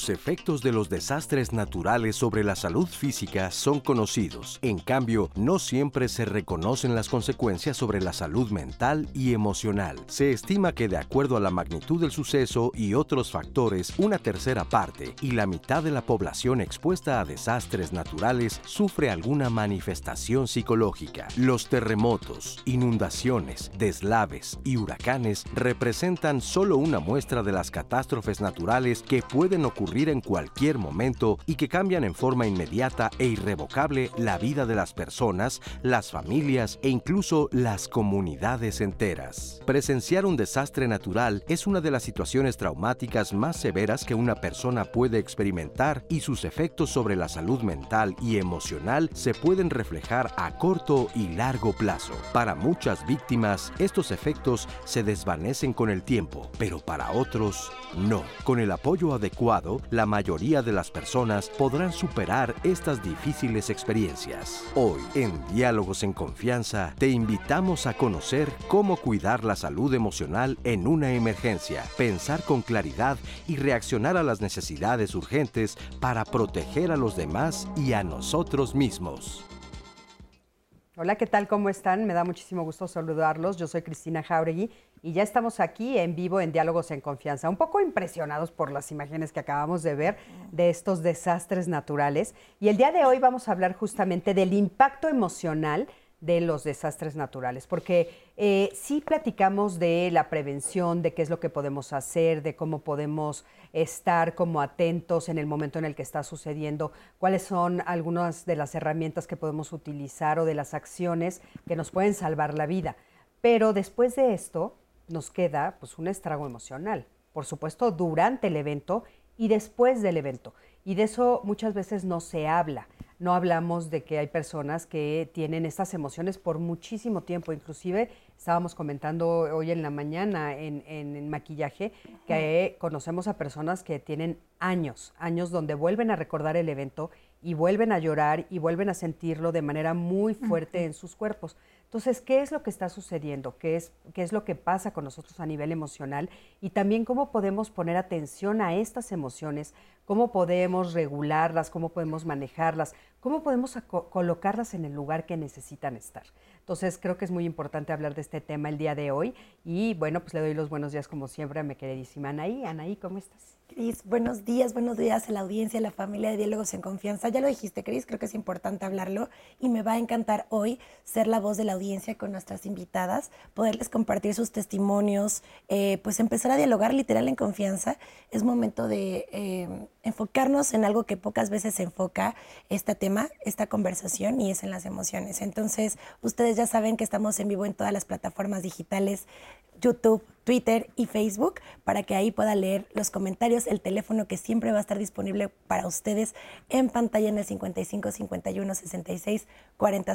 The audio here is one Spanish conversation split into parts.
Los efectos de los desastres naturales sobre la salud física son conocidos. En cambio, no siempre se reconocen las consecuencias sobre la salud mental y emocional. Se estima que de acuerdo a la magnitud del suceso y otros factores, una tercera parte y la mitad de la población expuesta a desastres naturales sufre alguna manifestación psicológica. Los terremotos, inundaciones, deslaves y huracanes representan solo una muestra de las catástrofes naturales que pueden ocurrir en cualquier momento y que cambian en forma inmediata e irrevocable la vida de las personas, las familias e incluso las comunidades enteras. Presenciar un desastre natural es una de las situaciones traumáticas más severas que una persona puede experimentar y sus efectos sobre la salud mental y emocional se pueden reflejar a corto y largo plazo. Para muchas víctimas, estos efectos se desvanecen con el tiempo, pero para otros no. Con el apoyo adecuado, la mayoría de las personas podrán superar estas difíciles experiencias. Hoy, en Diálogos en Confianza, te invitamos a conocer cómo cuidar la salud emocional en una emergencia, pensar con claridad y reaccionar a las necesidades urgentes para proteger a los demás y a nosotros mismos. Hola, ¿qué tal? ¿Cómo están? Me da muchísimo gusto saludarlos. Yo soy Cristina Jauregui y ya estamos aquí en vivo en Diálogos en Confianza, un poco impresionados por las imágenes que acabamos de ver de estos desastres naturales. Y el día de hoy vamos a hablar justamente del impacto emocional de los desastres naturales, porque eh, sí platicamos de la prevención, de qué es lo que podemos hacer, de cómo podemos estar como atentos en el momento en el que está sucediendo, cuáles son algunas de las herramientas que podemos utilizar o de las acciones que nos pueden salvar la vida. Pero después de esto nos queda pues un estrago emocional, por supuesto durante el evento y después del evento. Y de eso muchas veces no se habla. No hablamos de que hay personas que tienen estas emociones por muchísimo tiempo. Inclusive estábamos comentando hoy en la mañana en, en, maquillaje que conocemos a personas que tienen años, años donde vuelven a recordar el evento y vuelven a llorar y vuelven a sentirlo de manera muy fuerte en sus cuerpos. Entonces, ¿qué es lo que está sucediendo? ¿Qué es, ¿Qué es lo que pasa con nosotros a nivel emocional? Y también cómo podemos poner atención a estas emociones, cómo podemos regularlas, cómo podemos manejarlas, cómo podemos colocarlas en el lugar que necesitan estar. Entonces, creo que es muy importante hablar de este tema el día de hoy. Y bueno, pues le doy los buenos días como siempre a mi queridísima Anaí. Anaí, ¿cómo estás? Cris, buenos días, buenos días a la audiencia, a la familia de Diálogos en Confianza. Ya lo dijiste, Cris, creo que es importante hablarlo y me va a encantar hoy ser la voz de la audiencia con nuestras invitadas, poderles compartir sus testimonios, eh, pues empezar a dialogar literal en confianza. Es momento de eh, enfocarnos en algo que pocas veces se enfoca este tema, esta conversación, y es en las emociones. Entonces, ustedes ya saben que estamos en vivo en todas las plataformas digitales YouTube, Twitter y Facebook para que ahí pueda leer los comentarios, el teléfono que siempre va a estar disponible para ustedes en pantalla en el 55 51 66 40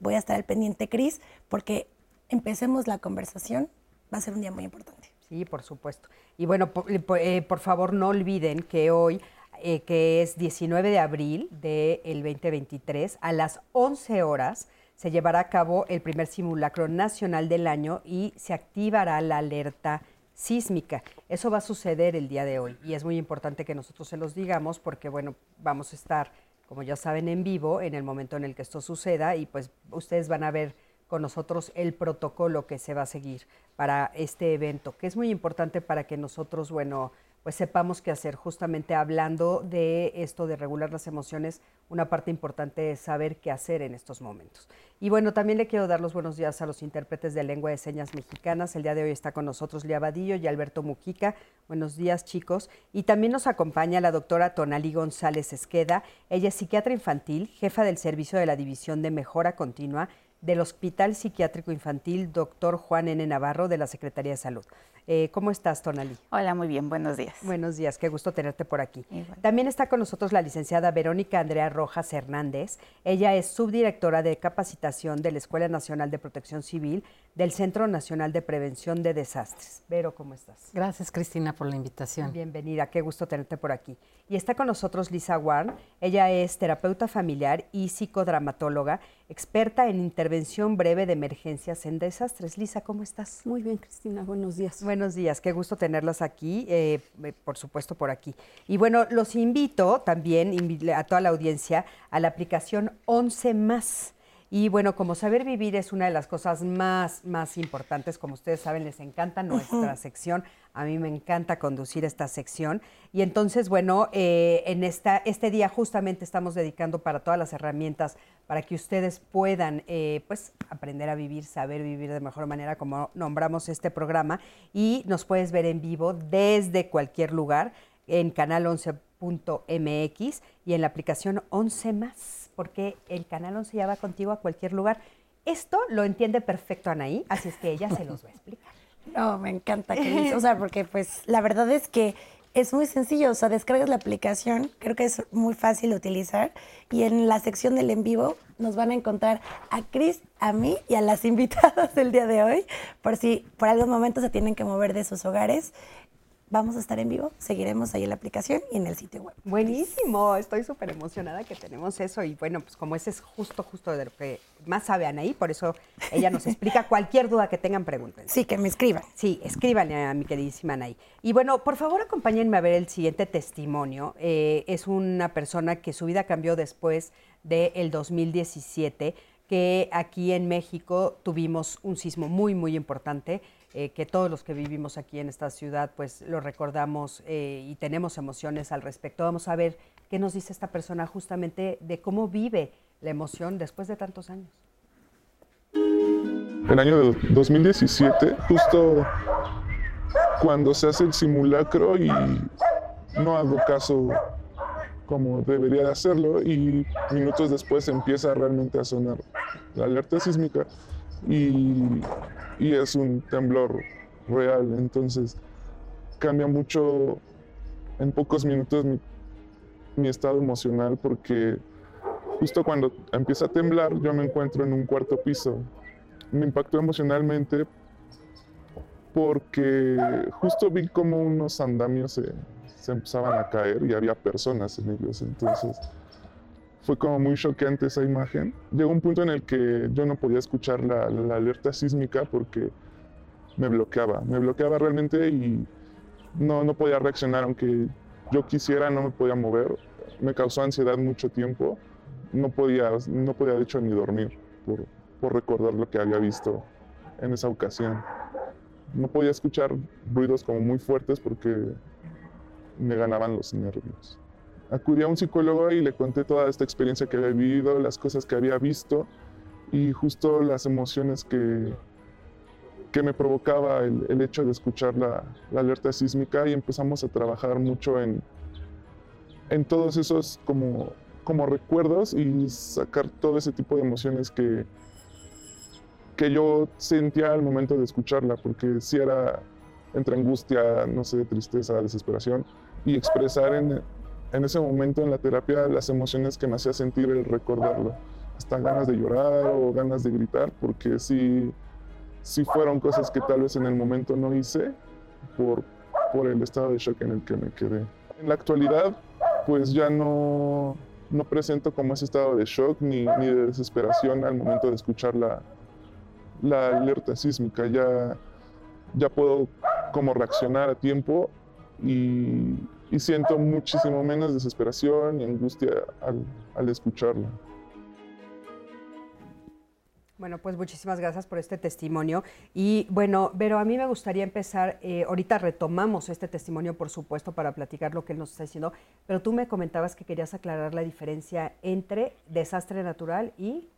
Voy a estar al pendiente, Cris, porque empecemos la conversación. Va a ser un día muy importante. Sí, por supuesto. Y bueno, por, eh, por favor no olviden que hoy, eh, que es 19 de abril del 2023, a las 11 horas, se llevará a cabo el primer simulacro nacional del año y se activará la alerta sísmica. Eso va a suceder el día de hoy y es muy importante que nosotros se los digamos porque, bueno, vamos a estar, como ya saben, en vivo en el momento en el que esto suceda y pues ustedes van a ver con nosotros el protocolo que se va a seguir para este evento, que es muy importante para que nosotros, bueno, pues sepamos qué hacer. Justamente hablando de esto de regular las emociones, una parte importante es saber qué hacer en estos momentos. Y bueno, también le quiero dar los buenos días a los intérpretes de lengua de señas mexicanas. El día de hoy está con nosotros Lía Vadillo y Alberto Mujica. Buenos días, chicos. Y también nos acompaña la doctora Tonali González Esqueda. Ella es psiquiatra infantil, jefa del servicio de la División de Mejora Continua del Hospital Psiquiátrico Infantil Doctor Juan N. Navarro de la Secretaría de Salud. Eh, ¿Cómo estás, Tonali? Hola, muy bien, buenos días. Buenos días, qué gusto tenerte por aquí. También está con nosotros la licenciada Verónica Andrea Rojas Hernández. Ella es subdirectora de capacitación de la Escuela Nacional de Protección Civil del Centro Nacional de Prevención de Desastres. Vero, ¿cómo estás? Gracias, Cristina, por la invitación. Bienvenida, qué gusto tenerte por aquí. Y está con nosotros Lisa Warren. Ella es terapeuta familiar y psicodramatóloga, experta en intervención breve de emergencias en desastres. Lisa, ¿cómo estás? Muy bien, Cristina, buenos días. Buenos días, qué gusto tenerlas aquí, eh, eh, por supuesto por aquí. Y bueno, los invito también a toda la audiencia a la aplicación 11 más. Y bueno, como saber vivir es una de las cosas más, más importantes, como ustedes saben, les encanta nuestra sección, a mí me encanta conducir esta sección. Y entonces, bueno, eh, en esta, este día justamente estamos dedicando para todas las herramientas para que ustedes puedan eh, pues aprender a vivir, saber vivir de mejor manera, como nombramos este programa. Y nos puedes ver en vivo desde cualquier lugar en canal 11.mx y en la aplicación 11 más porque el Canal 11 ya va contigo a cualquier lugar. Esto lo entiende perfecto Anaí, así es que ella se los va a explicar. No, me encanta, que o sea, porque pues la verdad es que es muy sencillo, o sea, descargas la aplicación, creo que es muy fácil de utilizar y en la sección del en vivo nos van a encontrar a Cris, a mí y a las invitadas del día de hoy, por si por algún momento se tienen que mover de sus hogares vamos a estar en vivo, seguiremos ahí en la aplicación y en el sitio web. Buenísimo, estoy súper emocionada que tenemos eso y bueno, pues como ese es justo, justo de lo que más sabe Anaí, por eso ella nos explica cualquier duda que tengan, pregunten. Sí, que me escriban. Sí, escríbanle a mi queridísima Anaí. Y bueno, por favor acompáñenme a ver el siguiente testimonio. Eh, es una persona que su vida cambió después del 2017, que aquí en México tuvimos un sismo muy, muy importante eh, que todos los que vivimos aquí en esta ciudad pues lo recordamos eh, y tenemos emociones al respecto. Vamos a ver qué nos dice esta persona justamente de cómo vive la emoción después de tantos años. El año de 2017, justo cuando se hace el simulacro y no hago caso como debería de hacerlo y minutos después empieza realmente a sonar la alerta sísmica y y es un temblor real, entonces cambia mucho en pocos minutos mi, estado emocional porque justo cuando empieza a temblar yo me encuentro en un cuarto piso. Me impactó emocionalmente porque justo vi como unos andamios se, se empezaban a caer y había personas en ellos, entonces fue como muy choqueante esa imagen. Llegó un punto en el que yo no podía escuchar la, alerta sísmica porque me bloqueaba, me bloqueaba realmente y no, no podía reaccionar, aunque yo quisiera, no me podía mover. Me causó ansiedad mucho tiempo, no podía, no podía de hecho ni dormir por, por recordar lo que había visto en esa ocasión. No podía escuchar ruidos como muy fuertes porque me ganaban los nervios acudí a un psicólogo y le conté toda esta experiencia que había vivido, las cosas que había visto y justo las emociones que, que me provocaba el, hecho de escuchar la, alerta sísmica y empezamos a trabajar mucho en, en todos esos como, como recuerdos y sacar todo ese tipo de emociones que, que yo sentía al momento de escucharla, porque si era entre angustia, no sé, tristeza, desesperación, y expresar en, en ese momento en la terapia las emociones que me hacía sentir el recordarlo. Hasta ganas de llorar o ganas de gritar, porque sí, sí fueron cosas que tal vez en el momento no hice por, por el estado de shock en el que me quedé. En la actualidad, pues ya no, no presento como ese estado de shock ni, ni de desesperación al momento de escuchar la, la alerta sísmica. Ya, ya puedo como reaccionar a tiempo y, y siento muchísimo menos desesperación y angustia al, al escucharlo. Bueno, pues muchísimas gracias por este testimonio. Y bueno, pero a mí me gustaría empezar, eh, ahorita retomamos este testimonio, por supuesto, para platicar lo que él nos está diciendo, pero tú me comentabas que querías aclarar la diferencia entre desastre natural y...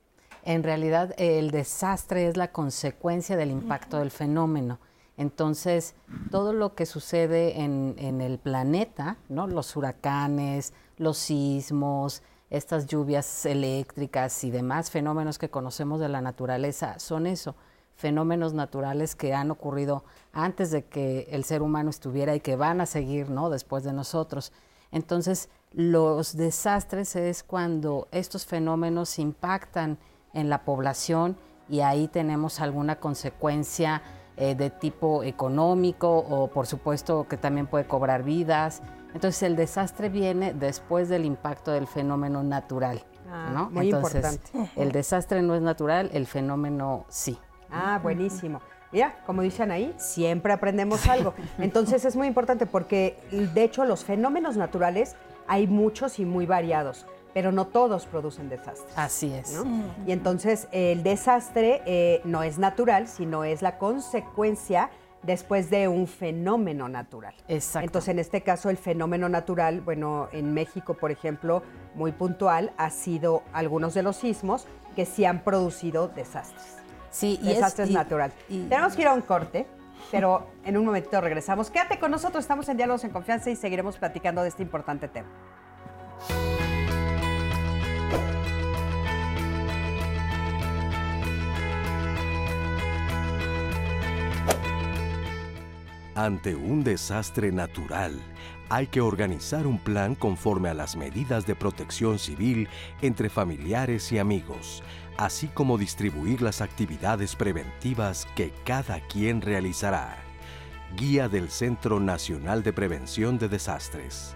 En realidad, el desastre es la consecuencia del impacto del fenómeno. Entonces, todo lo que sucede en, el planeta, ¿no? los huracanes, los sismos, estas lluvias eléctricas y demás fenómenos que conocemos de la naturaleza, son eso, fenómenos naturales que han ocurrido antes de que el ser humano estuviera y que van a seguir después de nosotros. Entonces, los desastres es cuando estos fenómenos impactan en la población y ahí tenemos alguna consecuencia eh, de tipo económico o por supuesto que también puede cobrar vidas. Entonces el desastre viene después del impacto del fenómeno natural. Ah, ¿no? muy Entonces, importante. el desastre no es natural, el fenómeno sí. Ah, buenísimo. Mira, como dicen ahí, siempre aprendemos algo. Entonces es muy importante porque, de hecho, los fenómenos naturales hay muchos y muy variados, pero no todos producen desastres. Así es. ¿no? Y entonces el desastre eh, no es natural, sino es la consecuencia después de un fenómeno natural. Exacto. Entonces, en este caso, el fenómeno natural, bueno, en México, por ejemplo, muy puntual, ha sido algunos de los sismos que sí han producido desastres. Sí, y es- desastres y- natural. y- Tenemos que ir a un corte, pero en un momentito regresamos. Quédate con nosotros, estamos en Diálogos en Confianza y seguiremos platicando de este importante tema. Ante un desastre natural, hay que organizar un plan conforme a las medidas de protección civil entre familiares y amigos, así como distribuir las actividades preventivas que cada quien realizará. Guía del Centro Nacional de Prevención de Desastres.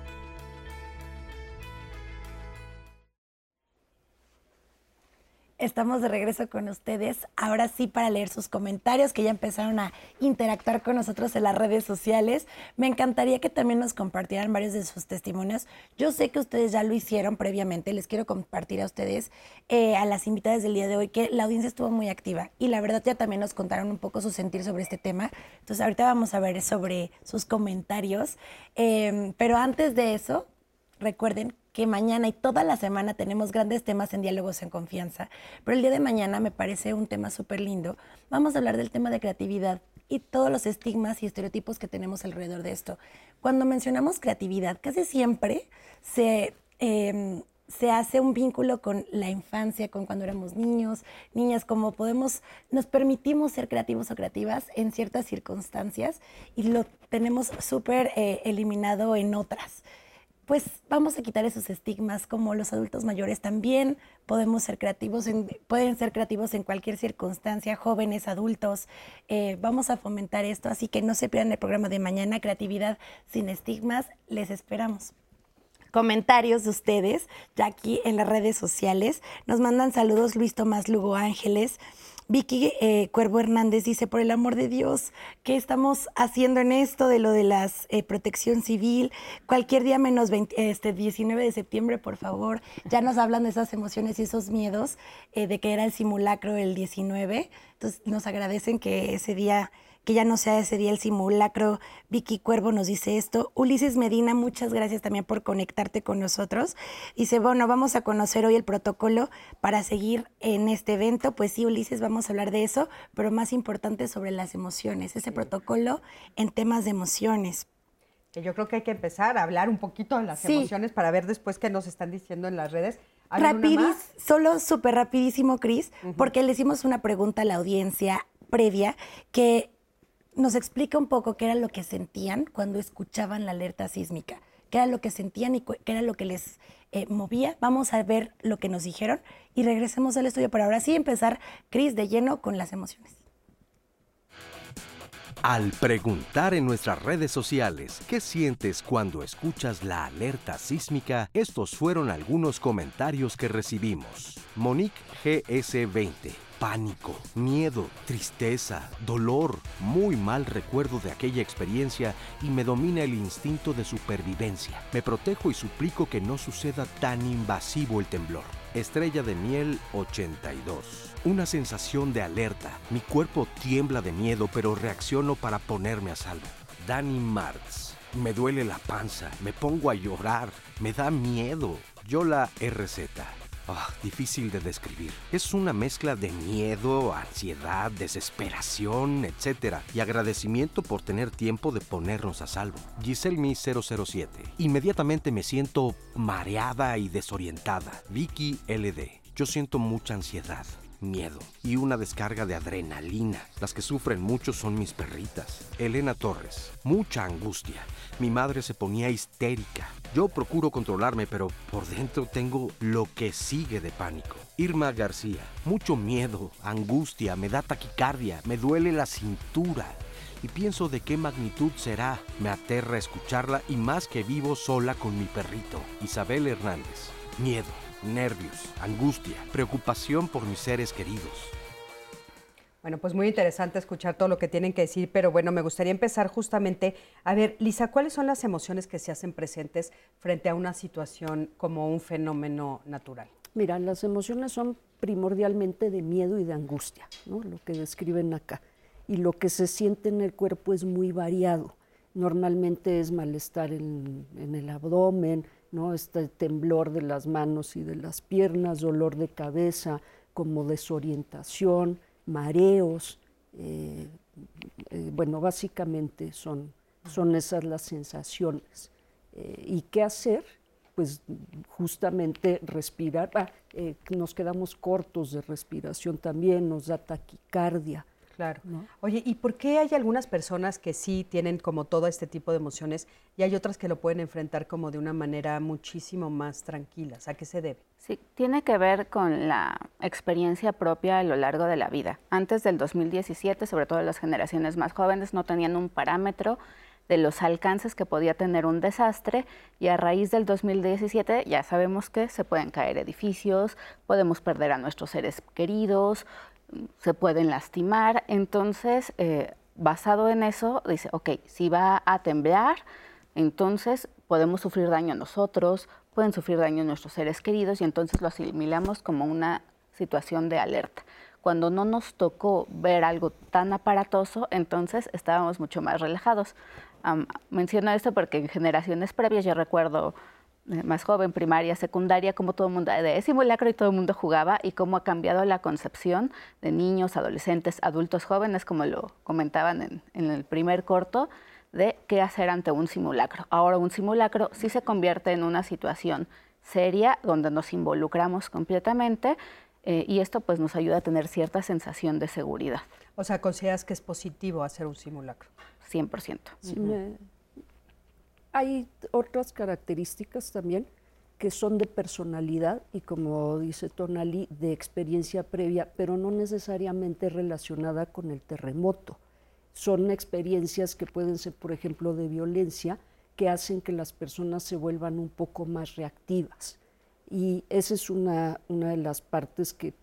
Estamos de regreso con ustedes, ahora sí para leer sus comentarios que ya empezaron a interactuar con nosotros en las redes sociales. Me encantaría que también nos compartieran varios de sus testimonios. Yo sé que ustedes ya lo hicieron previamente, les quiero compartir a ustedes, eh, a las invitadas del día de hoy, que la audiencia estuvo muy activa y la verdad ya también nos contaron un poco su sentir sobre este tema. Entonces ahorita vamos a ver sobre sus comentarios. Eh, pero antes de eso, Recuerden que mañana y toda la semana tenemos grandes temas en Diálogos en Confianza, pero el día de mañana me parece un tema súper lindo. Vamos a hablar del tema de creatividad y todos los estigmas y estereotipos que tenemos alrededor de esto. Cuando mencionamos creatividad, casi siempre se... eh, se hace un vínculo con la infancia, con cuando éramos niños, niñas, como podemos, nos permitimos ser creativos o creativas en ciertas circunstancias y lo tenemos súper eh, eliminado en otras pues vamos a quitar esos estigmas como los adultos mayores también podemos ser creativos, en- pueden ser creativos en cualquier circunstancia, jóvenes, adultos, eh, vamos a fomentar esto, así que no se pierdan el programa de mañana, Creatividad sin estigmas, les esperamos comentarios de ustedes, ya aquí en las redes sociales. Nos mandan saludos Luis Tomás Lugo Ángeles. Vicky eh, Cuervo Hernández dice, por el amor de Dios, ¿qué estamos haciendo en esto de lo de la protección civil? Cualquier día menos 20 este 19 de septiembre, por favor. Ya nos hablan de esas emociones y esos miedos eh, de que era el simulacro el 19. Entonces nos agradecen que ese día que ya no sea ese día el simulacro. Vicky Cuervo nos dice esto. Ulises Medina, muchas gracias también por conectarte con nosotros. Dice, bueno, vamos a conocer hoy el protocolo para seguir en este evento. Pues sí, Ulises, vamos a hablar de eso, pero más importante sobre las emociones, ese protocolo en temas de emociones. Que yo creo que hay que empezar a hablar un poquito de las Sí. emociones para ver después qué nos están diciendo en las redes. ¿Hay una Rapidis, solo súper rapidísimo, Cris, porque le hicimos una pregunta a la audiencia previa que nos explica un poco qué era lo que sentían cuando escuchaban la alerta sísmica, qué era lo que sentían y qué era lo que les eh, movía. Vamos a ver lo que nos dijeron y regresemos al estudio para ahora sí empezar, Cris, de lleno con las emociones. Al preguntar en nuestras redes sociales qué sientes cuando escuchas la alerta sísmica, estos fueron algunos comentarios que recibimos. Monique GS20. Pánico, miedo, tristeza, dolor, muy mal recuerdo de aquella experiencia y me domina el instinto de supervivencia. Me protejo y suplico que no suceda tan invasivo el temblor. Estrella de miel 82. Una sensación de alerta. Mi cuerpo tiembla de miedo, pero reacciono para ponerme a salvo. Dani Martz. Me duele la panza, me pongo a llorar, me da miedo. Yola RZ. Ah, difícil de describir. Es una mezcla de miedo, ansiedad, desesperación, etc. Y agradecimiento por tener tiempo de ponernos a salvo. Giselle Mi 007. Inmediatamente me siento mareada y desorientada. Vicky LD. Yo siento mucha ansiedad, miedo y una descarga de adrenalina. Las que sufren mucho son mis perritas. Elena Torres. Mucha angustia. Mi madre se ponía histérica. Yo procuro controlarme, pero por dentro tengo lo que sigue de pánico. Irma García. Mucho miedo, angustia, me da taquicardia, me duele la cintura. Y pienso de qué magnitud será. Me aterra escucharla y más que vivo sola con mi perrito. Isabel Hernández. Miedo, nervios, angustia, preocupación por mis seres queridos. Bueno, pues muy interesante escuchar todo lo que tienen que decir, pero bueno, me gustaría empezar justamente a ver, Lisa, ¿cuáles son las emociones que se hacen presentes frente a una situación como un fenómeno natural? Mira, las emociones son primordialmente de miedo y de angustia, ¿no? lo que describen acá. Y lo que se siente en el cuerpo es muy variado. Normalmente es malestar en, en el abdomen, ¿no? este temblor de las manos y de las piernas, dolor de cabeza, como desorientación, mareos, eh, eh, bueno, básicamente son, son esas las sensaciones. Eh, ¿Y qué hacer? Pues justamente respirar. Ah, nos quedamos cortos de respiración también, nos da taquicardia. Claro. Oye, ¿y por qué hay algunas personas que sí tienen como todo este tipo de emociones y hay otras que lo pueden enfrentar como de una manera muchísimo más tranquila? ¿A qué se debe? Tiene que ver con la experiencia propia a lo largo de la vida. Antes del 2017, sobre todo las generaciones más jóvenes, no tenían un parámetro de los alcances que podía tener un desastre y a raíz del 2017 ya sabemos que se pueden caer edificios, podemos perder a nuestros seres queridos, se pueden lastimar. Entonces, eh, basado en eso, dice, ok, si va a temblar, entonces podemos sufrir daño a nosotros, pueden sufrir daño a nuestros seres queridos y entonces lo asimilamos como una situación de alerta. Cuando no nos tocó ver algo tan aparatoso, entonces estábamos mucho más relajados. menciono esto porque en generaciones previas yo recuerdo eh, más joven, primaria, secundaria, como todo el mundo de simulacro y todo el mundo jugaba y cómo ha cambiado la concepción de niños, adolescentes, adultos jóvenes, como lo comentaban en, en el primer corto, de qué hacer ante un simulacro. Ahora un simulacro sí se convierte en una situación seria donde nos involucramos completamente eh, y esto pues nos ayuda a tener cierta sensación de seguridad. O sea, ¿consideras que es positivo hacer un simulacro? 100%. Sí, hay otras características también que son de personalidad y como dice Tonali, de experiencia previa, pero no necesariamente relacionada con el terremoto. Son experiencias que pueden ser, por ejemplo, de violencia, que hacen que las personas se vuelvan un poco más reactivas. Y esa es una, una de las partes que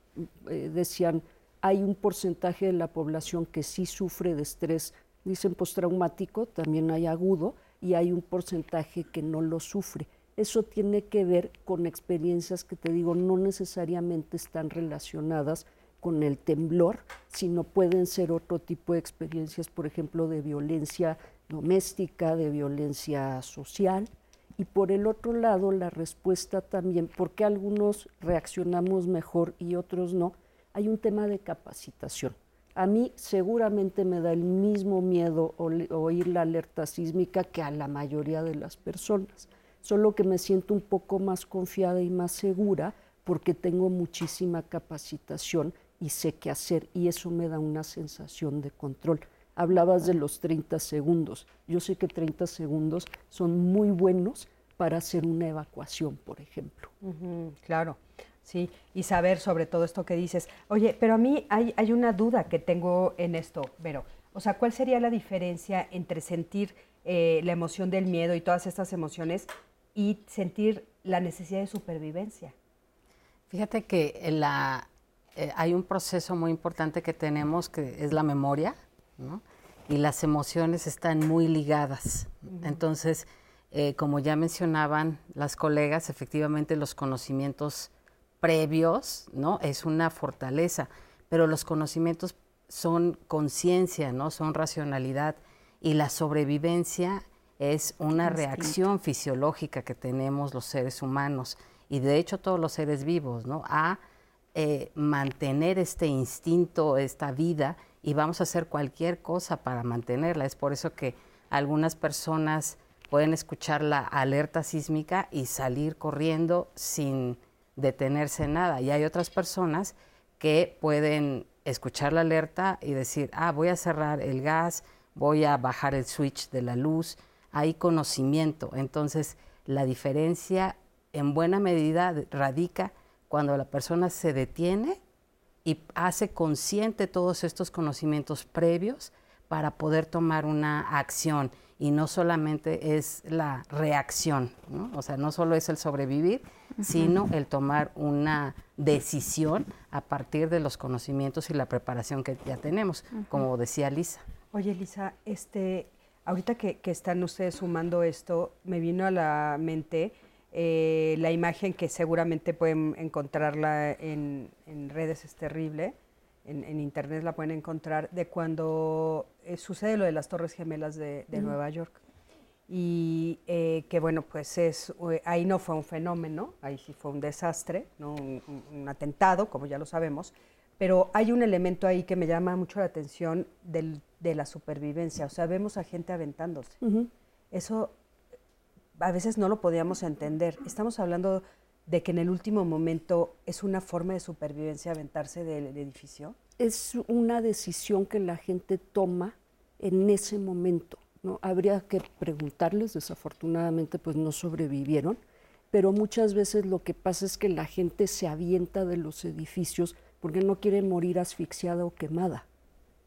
eh, decían, hay un porcentaje de la población que sí sufre de estrés, dicen postraumático, también hay agudo, y hay un porcentaje que no lo sufre. Eso tiene que ver con experiencias que te digo no necesariamente están relacionadas con el temblor, sino pueden ser otro tipo de experiencias, por ejemplo, de violencia doméstica, de violencia social. Y por el otro lado, la respuesta también, porque algunos reaccionamos mejor y otros no, hay un tema de capacitación. A mí seguramente me da el mismo miedo oír la alerta sísmica que a la mayoría de las personas, solo que me siento un poco más confiada y más segura porque tengo muchísima capacitación y sé qué hacer y eso me da una sensación de control. Hablabas de los 30 segundos. Yo sé que 30 segundos son muy buenos para hacer una evacuación, por ejemplo. claro. Sí, y saber sobre todo esto que dices. Oye, pero a mí hay, hay una duda que tengo en esto, Vero. O sea, ¿cuál sería la diferencia entre sentir eh, la emoción del miedo y todas estas emociones y sentir la necesidad de supervivencia? Fíjate que la, eh, hay un proceso muy importante que tenemos que es la memoria, ¿no? Y las emociones están muy ligadas. Entonces, eh, como ya mencionaban las colegas, efectivamente los conocimientos previos, ¿no? Es una fortaleza, pero los conocimientos son conciencia, ¿no? Son racionalidad y la sobrevivencia es una reacción fisiológica que tenemos los seres humanos y de hecho todos los seres vivos, ¿no? A eh, mantener este instinto, esta vida y vamos a hacer cualquier cosa para mantenerla. Es por eso que algunas personas pueden escuchar la alerta sísmica y salir corriendo sin detenerse nada. Y hay otras personas que pueden escuchar la alerta y decir, ah, voy a cerrar el gas, voy a bajar el switch de la luz. Hay conocimiento. Entonces, la diferencia en buena medida radica cuando la persona se detiene y hace consciente todos estos conocimientos previos para poder tomar una acción. y no solamente es la reacción, ¿no? o sea, no solo es el sobrevivir, sino el tomar una decisión a partir de los conocimientos y la preparación que ya tenemos, como decía Lisa. Oye, Lisa, este, ahorita que, están ustedes sumando esto, me vino a la mente eh, la imagen que seguramente pueden encontrarla en, redes, es terrible, en, internet la pueden encontrar, de cuando eh, sucede lo de las Torres Gemelas de, Nueva York. Y eh, que bueno, pues es, ahí no fue un fenómeno, ahí sí fue un desastre, ¿no? un, atentado, como ya lo sabemos, pero hay un elemento ahí que me llama mucho la atención de la supervivencia, o sea, vemos a gente aventándose. Eso a veces no lo podíamos entender. Estamos hablando de que en el último momento es una forma de supervivencia aventarse del edificio. Es una decisión que la gente toma en ese momento. ¿no? Habría que preguntarles, desafortunadamente pues no sobrevivieron, pero muchas veces lo que pasa es que la gente se avienta de los edificios porque no quiere morir asfixiada o quemada.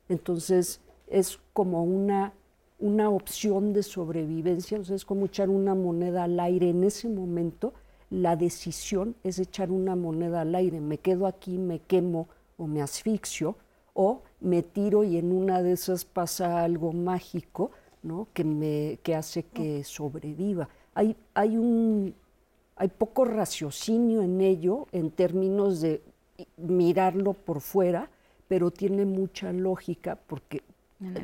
Entonces es como una una opción de sobrevivencia, o sea, es como echar una moneda al aire en ese momento, la decisión es echar una moneda al aire, me quedo aquí, me quemo o me asfixio, o me tiro y en una de esas pasa algo mágico, ¿no? que, me, que hace que sobreviva. Hay, hay, un, hay poco raciocinio en ello en términos de mirarlo por fuera, pero tiene mucha lógica porque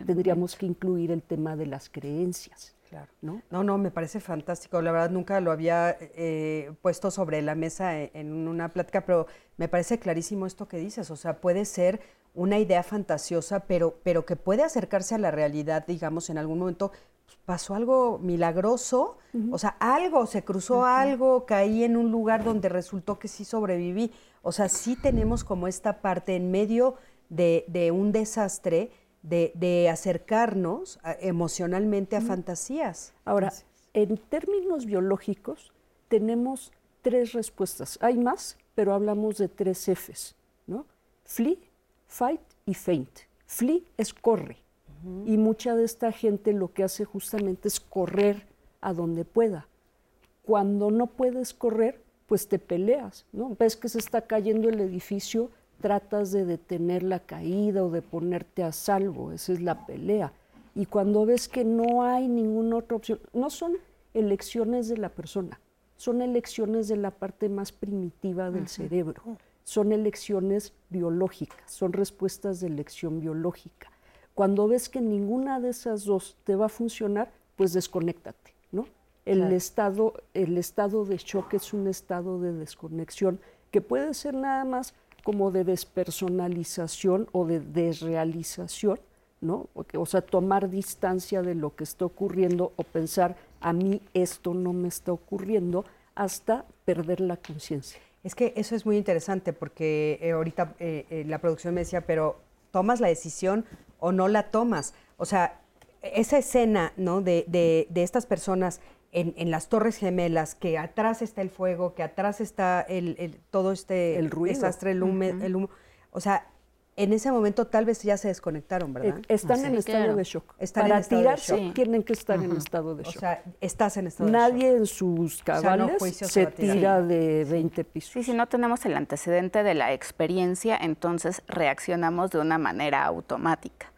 tendríamos que incluir el tema de las creencias. Claro. ¿no? no, no, me parece fantástico. La verdad nunca lo había eh, puesto sobre la mesa e, en, una plática, pero me parece clarísimo esto que dices. O sea, puede ser una idea fantasiosa, pero, pero que puede acercarse a la realidad, digamos, en algún momento pues, pasó algo milagroso, o sea, algo, se cruzó algo, caí en un lugar donde resultó que sí sobreviví. O sea, sí tenemos como esta parte en medio de, de un desastre de, acercarnos emocionalmente a fantasías. Ahora, en términos biológicos, tenemos tres respuestas. Hay más, pero hablamos de tres Fs, ¿no? Flee, fight y faint. Flee es corre. Y mucha de esta gente lo que hace justamente es correr a donde pueda. Cuando no puedes correr, pues te peleas, ¿no? Ves que se está cayendo el edificio, tratas de detener la caída o de ponerte a salvo, esa es la pelea. Y cuando ves que no hay ninguna otra opción, no son elecciones de la persona, son elecciones de la parte más primitiva del cerebro, son elecciones biológicas, son respuestas de elección biológica. Cuando ves que ninguna de esas dos te va a funcionar, pues desconéctate, ¿no? El, estado, el estado de shock es un estado de desconexión que puede ser nada más como de despersonalización o de desrealización, ¿no? O sea, tomar distancia de lo que está ocurriendo o pensar, a mí esto no me está ocurriendo, hasta perder la conciencia. Es que eso es muy interesante porque eh, ahorita eh, eh, la producción me decía, pero ¿tomas la decisión o no la tomas? O sea, esa escena ¿no? de, de, de estas personas en, las Torres Gemelas, que atrás está el fuego, que atrás está el, todo este el ruido. desastre, el humo, O sea, en ese momento tal vez ya se desconectaron, ¿verdad? Eh, están en estado de shock. Para tirarse tienen que estar en estado de shock. O sea, estás en estado Nadie de shock. en sus cabales se tira de 20 pisos. Sí, si no tenemos el antecedente de la experiencia, entonces reaccionamos de una manera automática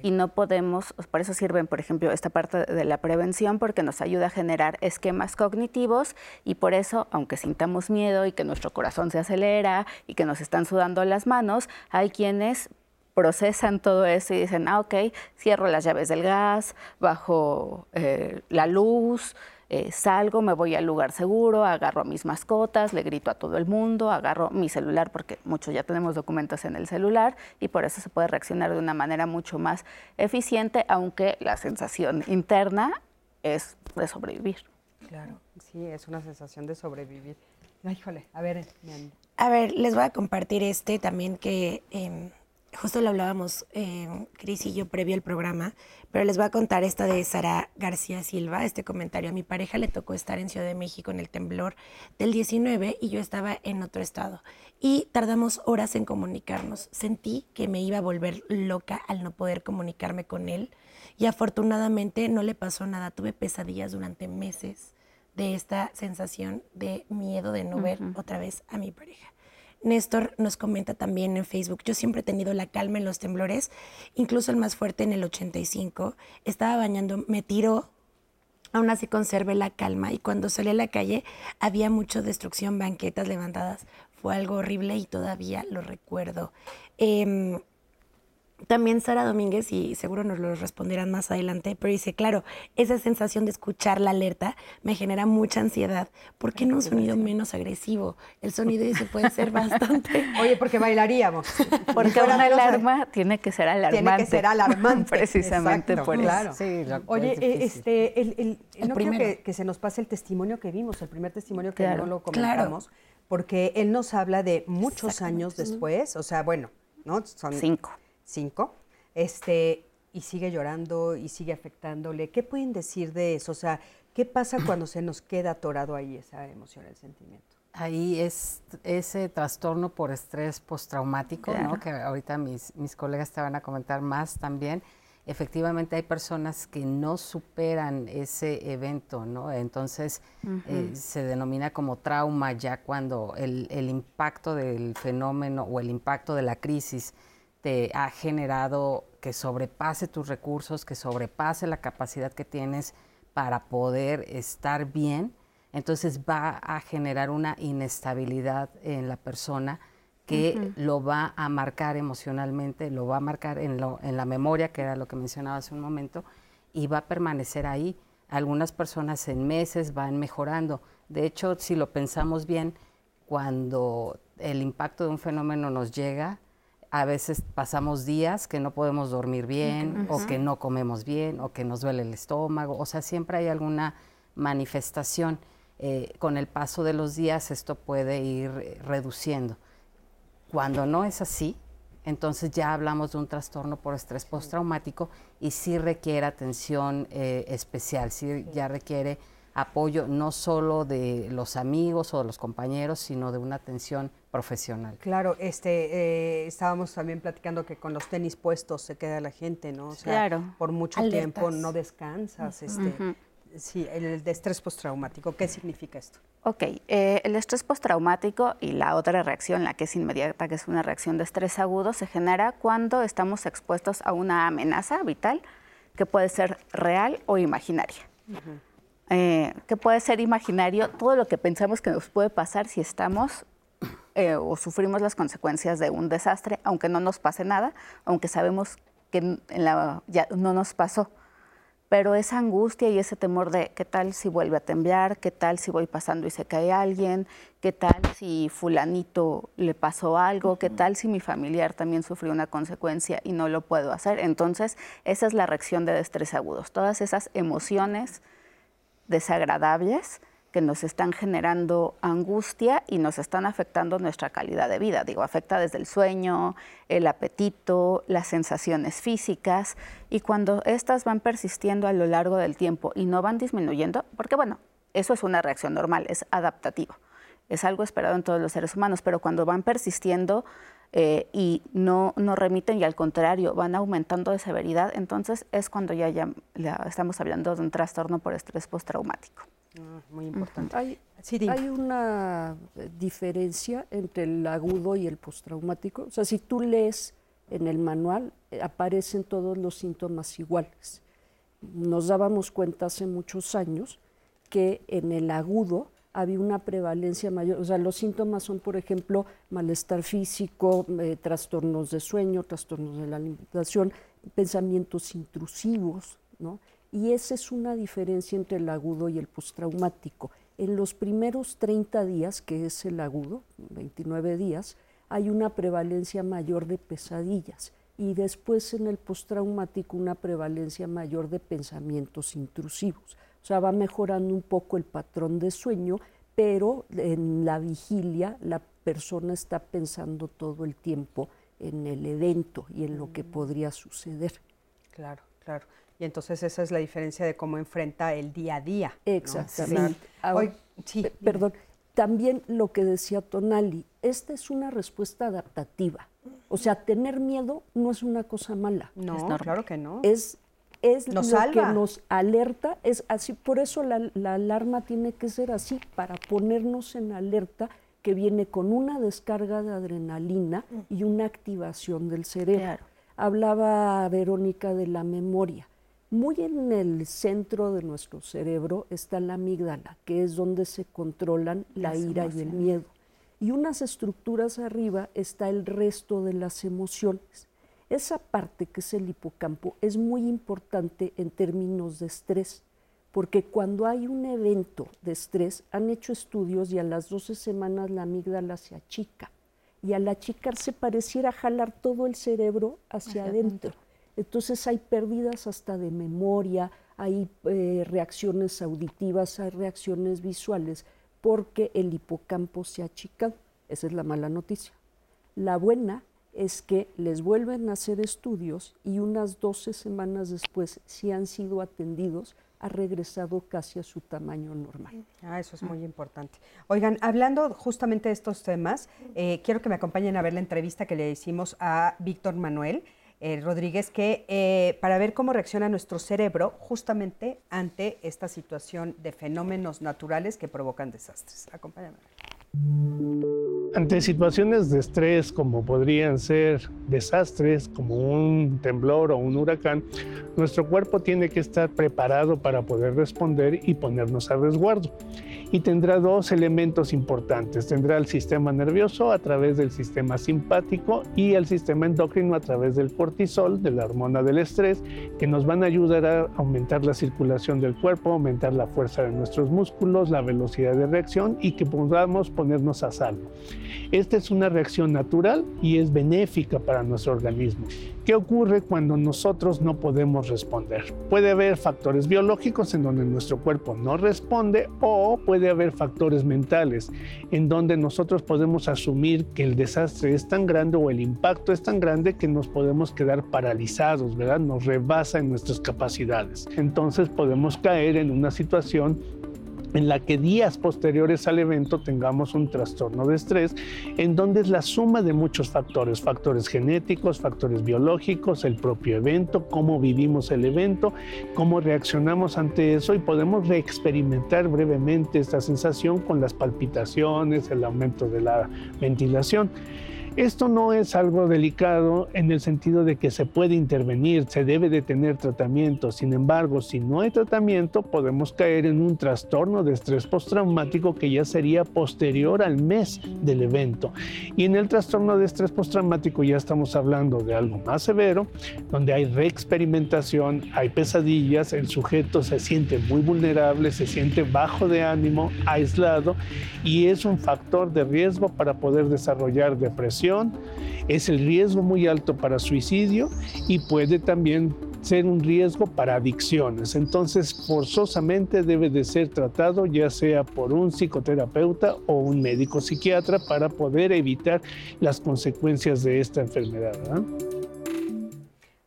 y no podemos, por eso sirven, por ejemplo, esta parte de la prevención, porque nos ayuda a generar esquemas cognitivos y por eso, aunque sintamos miedo y que nuestro corazón se acelera y que nos están sudando las manos, hay quienes procesan todo eso y dicen, ah, ok, cierro las llaves del gas, bajo eh, la luz, eh, salgo, me voy al lugar seguro, agarro a mis mascotas, le grito a todo el mundo, agarro mi celular, porque muchos ya tenemos documentos en el celular y por eso se puede reaccionar de una manera mucho más eficiente, aunque la sensación interna es de sobrevivir. Claro, sí, es una sensación de sobrevivir. híjole, a ver. A ver, les voy a compartir este también que em, justo lo hablábamos, eh, Cris y yo, previo al programa, pero les voy a contar esta de Sara García Silva, este comentario. A mi pareja le tocó estar en Ciudad de México en el temblor del 19 y yo estaba en otro estado. Y tardamos horas en comunicarnos. Sentí que me iba a volver loca al no poder comunicarme con él y afortunadamente no le pasó nada. Tuve pesadillas durante meses de esta sensación de miedo de no ver otra vez a mi pareja. Néstor nos comenta también en Facebook, yo siempre he tenido la calma en los temblores, incluso el más fuerte en el 85, estaba bañando, me tiró, aún así conservé la calma y cuando salí a la calle había mucha destrucción, banquetas levantadas, fue algo horrible y todavía lo recuerdo. Em, también Sara Domínguez, y seguro nos lo responderán más adelante, pero dice, claro, esa sensación de escuchar la alerta me genera mucha ansiedad. ¿Por qué no un sonido menos agresivo? El sonido ese puede ser bastante... Oye, porque bailaríamos. Porque una alarma tiene que ser alarmante. Tiene que ser alarmante. Precisamente por eso. Sí, Oye, eh, este, el, no quiero que, se nos pase el testimonio que vimos, el primer testimonio que no lo comentamos, porque él nos habla de muchos años después, o sea, bueno, ¿no? Son cinco cinco, este, y sigue llorando y sigue afectándole. ¿Qué pueden decir de eso? O sea, ¿qué pasa cuando se nos queda atorado ahí esa emoción, el sentimiento? Ahí es ese trastorno por estrés postraumático, ¿no? que ahorita mis, mis colegas te van a comentar más también. Efectivamente hay personas que no superan ese evento, ¿no? Entonces eh, se denomina como trauma ya cuando el, el impacto del fenómeno o el impacto de la crisis te ha generado que sobrepase tus recursos, que sobrepase la capacidad que tienes para poder estar bien, entonces va a generar una inestabilidad en la persona que lo va a marcar emocionalmente, lo va a marcar en, lo, en la memoria, que era lo que mencionaba hace un momento, y va a permanecer ahí. Algunas personas en meses van mejorando. De hecho, si lo pensamos bien, cuando el impacto de un fenómeno nos llega, a veces pasamos días que no podemos dormir bien o que no comemos bien o que nos duele el estómago, o sea, siempre hay alguna manifestación. Eh, con el paso de los días esto puede ir eh, reduciendo. Cuando no es así, entonces ya hablamos de un trastorno por estrés postraumático y sí requiere atención eh, especial, sí. ya requiere apoyo no solo de los amigos o de los compañeros, sino de una atención profesional. Claro, este, eh, estábamos también platicando que con los tenis puestos se queda la gente, ¿no? O sea, claro. por mucho tiempo no descansas. Este, Sí, el, estrés postraumático, ¿qué significa esto? Ok, eh, el estrés postraumático y la otra reacción, la que es inmediata, que es una reacción de estrés agudo, se genera cuando estamos expuestos a una amenaza vital que puede ser real o imaginaria. Eh, que puede ser imaginario, todo lo que pensamos que nos puede pasar si estamos eh, o sufrimos las consecuencias de un desastre, aunque no nos pase nada, aunque sabemos que ya no nos pasó. Pero esa angustia y ese temor de qué tal si vuelve a temblar, qué tal si voy pasando y se cae alguien, qué tal si fulanito le pasó algo, qué tal si mi familiar también sufrió una consecuencia y no lo puedo hacer. Entonces, esa es la reacción de estrés agudos. Todas esas emociones desagradables que nos están generando angustia y nos están afectando nuestra calidad de vida. Digo, afecta desde el sueño, el apetito, las sensaciones físicas y cuando estas van persistiendo a lo largo del tiempo y no van disminuyendo, porque bueno, eso es una reacción normal, es adaptativo, es algo esperado en todos los seres humanos, pero cuando van persistiendo eh, y no, no remiten y al contrario van aumentando de severidad, entonces es cuando ya, ya, estamos hablando de un trastorno por estrés postraumático. Ah, muy importante. Hay, hay una eh, diferencia entre el agudo y el postraumático. O sea, si tú lees en el manual, eh, aparecen todos los síntomas iguales. Nos dábamos cuenta hace muchos años que en el agudo había una prevalencia mayor. O sea, los síntomas son, por ejemplo, malestar físico, eh, trastornos de sueño, trastornos de la alimentación, pensamientos intrusivos, ¿no? Y esa es una diferencia entre el agudo y el postraumático. En los primeros 30 días, que es el agudo, 29 días, hay una prevalencia mayor de pesadillas y después en el postraumático una prevalencia mayor de pensamientos intrusivos. O sea, va mejorando un poco el patrón de sueño, pero en la vigilia la persona está pensando todo el tiempo en el evento y en lo que podría suceder. Claro, claro. Y entonces esa es la diferencia de cómo enfrenta el día a día. Exactamente. perdón, también lo que decía Tonali, esta es una respuesta adaptativa. O sea, tener miedo no es una cosa mala. No, claro que no. Es, es lo que nos alerta, es así, por eso la, la, alarma tiene que ser así, para ponernos en alerta que viene con una descarga de adrenalina y una activación del cerebro. Hablaba Verónica de la memoria. Muy en el centro de nuestro cerebro está la amígdala, que es donde se controlan la ira y el miedo. Y unas estructuras arriba está el resto de las emociones. Esa parte que es el hipocampo es muy importante en términos de estrés, porque cuando hay un evento de estrés, han hecho estudios y a las 12 semanas la amígdala se achica y al achicarse pareciera jalar todo el cerebro hacia, adentro. Entonces hay pérdidas hasta de memoria, hay eh, reacciones auditivas, hay reacciones visuales, porque el hipocampo se ha achicado. Esa es la mala noticia. La buena es que les vuelven a hacer estudios y unas 12 semanas después, si han sido atendidos, ha regresado casi a su tamaño normal. Ah, eso es muy importante. Oigan, hablando justamente de estos temas, eh, quiero que me acompañen a ver la entrevista que le hicimos a Víctor Manuel. Eh, Rodríguez, que eh, para ver cómo reacciona nuestro cerebro justamente ante esta situación de fenómenos naturales que provocan desastres. Acompáñame. Ante situaciones de estrés como podrían ser desastres como un temblor o un huracán, nuestro cuerpo tiene que estar preparado para poder responder y ponernos a resguardo y tendrá dos elementos importantes. Tendrá el sistema nervioso a través del sistema simpático y el sistema endocrino a través del cortisol, de la hormona del estrés, que nos van a ayudar a aumentar la circulación del cuerpo, aumentar la fuerza de nuestros músculos, la velocidad de reacción y que podamos ponernos a salvo. Esta es una reacción natural y es benéfica para nuestro organismo. ¿Qué ocurre cuando nosotros no podemos responder? Puede haber factores biológicos en donde nuestro cuerpo no responde o puede haber factores mentales en donde nosotros podemos asumir que el desastre es tan grande o el impacto es tan grande que nos podemos quedar paralizados, ¿verdad? Nos rebasa en nuestras capacidades. Entonces podemos caer en una situación en la que días posteriores al evento tengamos un trastorno de estrés, en donde es la suma de muchos factores, factores genéticos, factores biológicos, el propio evento, cómo vivimos el evento, cómo reaccionamos ante eso y podemos reexperimentar brevemente esta sensación con las palpitaciones, el aumento de la ventilación. Esto no es algo delicado en el sentido de que se puede intervenir, se debe de tener tratamiento. Sin embargo, si no hay tratamiento, podemos caer en un trastorno de estrés postraumático que ya sería posterior al mes del evento. Y en el trastorno de estrés postraumático ya estamos hablando de algo más severo, donde hay reexperimentación, hay pesadillas, el sujeto se siente muy vulnerable, se siente bajo de ánimo, aislado y es un factor de riesgo para poder desarrollar depresión es el riesgo muy alto para suicidio y puede también ser un riesgo para adicciones. Entonces, forzosamente debe de ser tratado ya sea por un psicoterapeuta o un médico psiquiatra para poder evitar las consecuencias de esta enfermedad.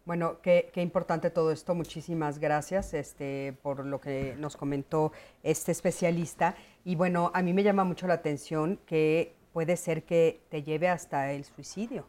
Bueno, qué, importante todo esto. Muchísimas gracias este, por lo que nos comentó este especialista. Y bueno, a mí me llama mucho la atención que puede ser que te lleve hasta el suicidio.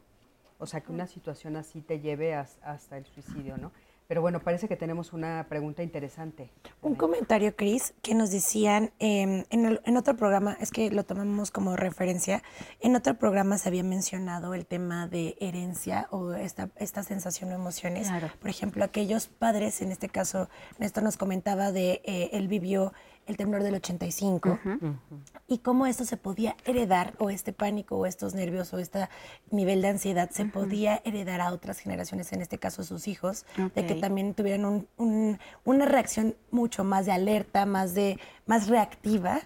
O sea, que una situación así te lleve hasta el suicidio, ¿no? Pero bueno, parece que tenemos una pregunta interesante. Un comentario, Cris, que nos decían em, en, otro programa, es que lo tomamos como referencia, en otro programa se había mencionado el tema de herencia o esta, esta sensación o emociones. Por ejemplo, aquellos padres, en este caso, Néstor nos comentaba de eh, él vivió el temblor del 85 y cómo esto se podía heredar o este pánico o estos nervios o este nivel de ansiedad se podía heredar a otras generaciones, en este caso sus hijos, de que también tuvieran una reacción mucho más de alerta, más de más reactiva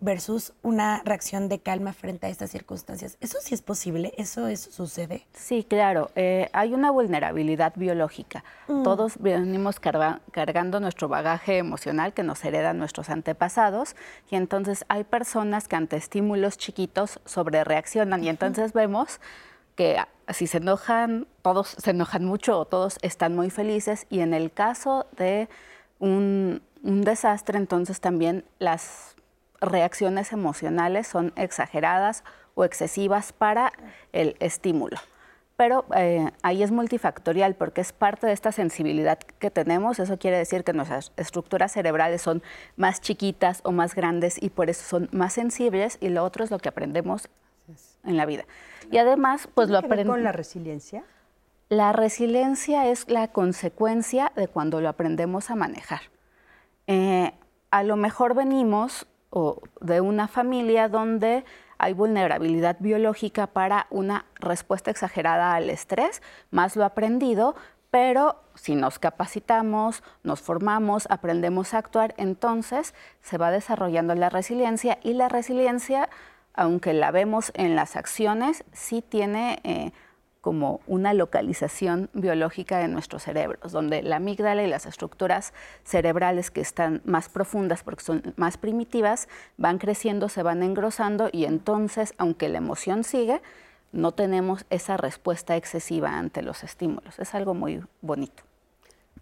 versus una reacción de calma frente a estas circunstancias. ¿Eso sí es posible? ¿Eso es, sucede? Sí, claro. Eh, hay una vulnerabilidad biológica. Mm. Todos venimos cargando nuestro bagaje emocional que nos heredan nuestros antepasados y entonces hay personas que ante estímulos chiquitos sobre reaccionan y entonces vemos que si se enojan, todos se enojan mucho o todos están muy felices y en el caso de un, un desastre, entonces también las reacciones emocionales son exageradas o excesivas para el estímulo. Pero eh, ahí es multifactorial porque es parte de esta sensibilidad que tenemos. Eso quiere decir que nuestras estructuras cerebrales son más chiquitas o más grandes y por eso son más sensibles y lo otro es lo que aprendemos en la vida. Y además, pues lo aprendemos. con la resiliencia? La resiliencia es la consecuencia de cuando lo aprendemos a manejar. Eh, a lo mejor venimos de una familia donde hay vulnerabilidad biológica para una respuesta exagerada al estrés, más lo aprendido, pero si nos capacitamos, nos formamos, aprendemos a actuar, entonces se va desarrollando la resiliencia y la resiliencia aunque la vemos en las acciones, sí tiene eh, como una localización biológica en nuestros cerebros, donde la amígdala y las estructuras cerebrales que están más profundas porque son más primitivas van creciendo, se van engrosando y entonces, aunque la emoción sigue, no tenemos esa respuesta excesiva ante los estímulos. Es algo muy bonito.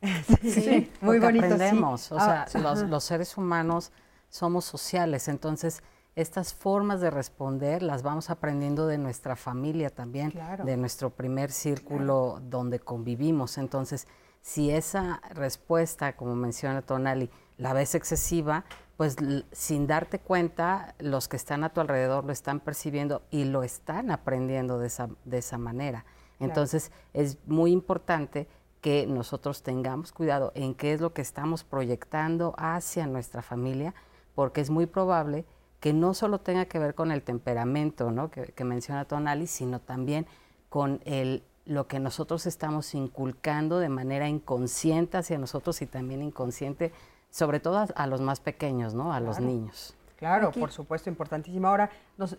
Sí, muy bonito. Aprendemos, o sea, ah, los, los seres humanos somos sociales, entonces estas formas de responder las vamos aprendiendo de nuestra familia también, de nuestro primer círculo donde convivimos. Entonces, si esa respuesta, como menciona Tonali, la ves excesiva, pues sin darte cuenta, los que están a tu alrededor lo están percibiendo y lo están aprendiendo de esa, de esa manera. Entonces, es muy importante que nosotros tengamos cuidado en qué es lo que estamos proyectando hacia nuestra familia, porque es muy probable que no solo tenga que ver con el temperamento ¿no? que, menciona Tonali, sino también con el, lo que nosotros estamos inculcando de manera inconsciente hacia nosotros y también inconsciente, sobre todo a, los más pequeños, ¿no? a los niños. Claro, por supuesto, importantísimo. Ahora,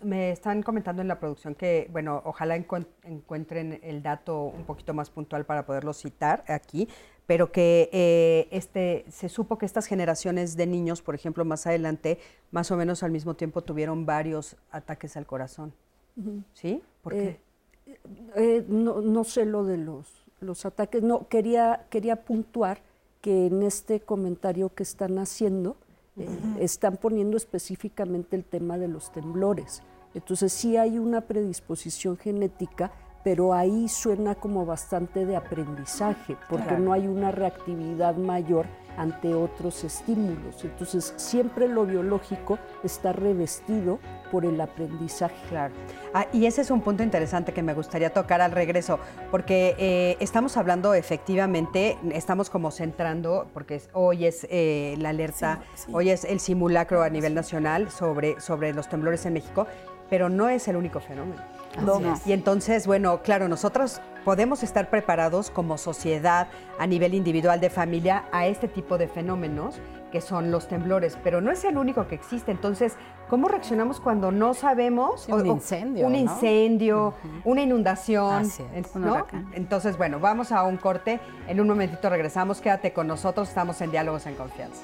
me están comentando en la producción que, bueno, ojalá encuentren el dato un poquito más puntual para poderlo citar aquí, pero que eh, este, se supo que estas generaciones de niños, por ejemplo, más adelante, más o menos al mismo tiempo tuvieron varios ataques al corazón. ¿Sí? ¿Por qué? Eh, eh, no, sé lo de los, los ataques. No, quería, quería puntuar que en este comentario que están haciendo, están poniendo específicamente el tema de los temblores. Entonces sí hay una predisposición genética pero ahí suena como bastante de aprendizaje, porque no hay una reactividad mayor ante otros estímulos. Entonces, siempre lo biológico está revestido por el aprendizaje. Claro. Ah, y ese es un punto interesante que me gustaría tocar al regreso, porque eh, estamos hablando efectivamente, estamos como centrando, porque hoy es eh, la alerta, hoy es el simulacro a nivel nacional sobre, sobre los temblores en México, pero no es el único fenómeno. Y entonces, bueno, claro, nosotros podemos estar preparados como sociedad a nivel individual de familia a este tipo de fenómenos que son los temblores, pero no es el único que existe. Entonces, ¿cómo reaccionamos cuando no sabemos? un incendio. Un incendio, una inundación. Entonces, bueno, vamos a un corte. En un momentito regresamos. Quédate con nosotros. Estamos en Diálogos en Confianza.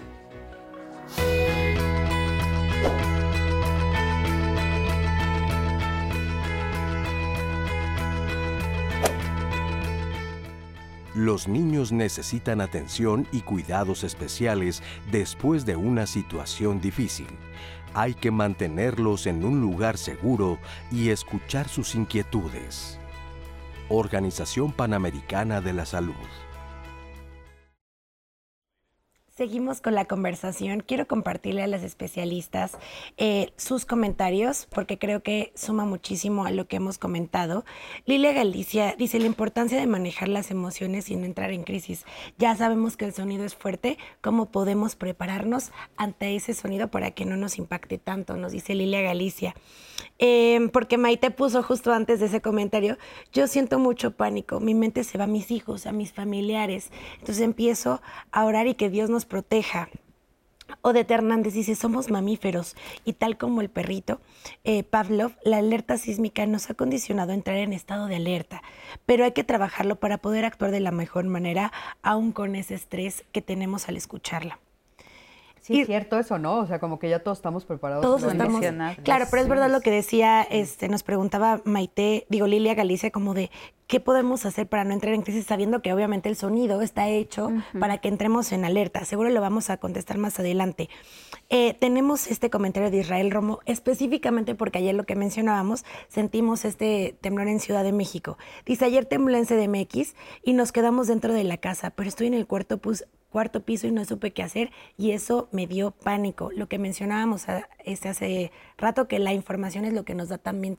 Los niños necesitan atención y cuidados especiales después de una situación difícil. Hay que mantenerlos en un lugar seguro y escuchar sus inquietudes. Organización Panamericana de la Salud. Seguimos con la conversación. Quiero compartirle a las especialistas eh, sus comentarios porque creo que suma muchísimo a lo que hemos comentado. Lilia Galicia dice la importancia de manejar las emociones no entrar en crisis. Ya sabemos que el sonido es fuerte. ¿Cómo podemos prepararnos ante ese sonido para que no nos impacte tanto? Nos dice Lilia Galicia. Em, porque Maite puso justo antes de ese comentario, yo siento mucho pánico. Mi mente se va a mis hijos, a mis familiares. Entonces empiezo a orar y que Dios nos proteja. Odette Hernández dice, somos mamíferos y tal como el perrito, eh, Pavlov, la alerta sísmica nos ha condicionado a entrar en estado de alerta, pero hay que trabajarlo para poder actuar de la mejor manera, aún con ese estrés que tenemos al escucharla. Sí, es cierto eso, ¿no? O sea, como que ya todos estamos preparados. Todos estamos. Claro, pero es verdad lo que decía, este, nos preguntaba Maite, digo Lilia Galicia, como de qué podemos hacer para no entrar en crisis, sabiendo que obviamente el sonido está hecho para que entremos en alerta. Seguro lo vamos a contestar más adelante. Eh, tenemos este comentario de Israel Romo, específicamente porque ayer lo que mencionábamos, sentimos este temblor en Ciudad de México. Dice, ayer tembló en CDMX y nos quedamos dentro de la casa, pero estoy en el cuarto, pues, cuarto piso y no supe qué hacer y eso me dio pánico. Lo que mencionábamos este hace rato, que la información es lo que nos da también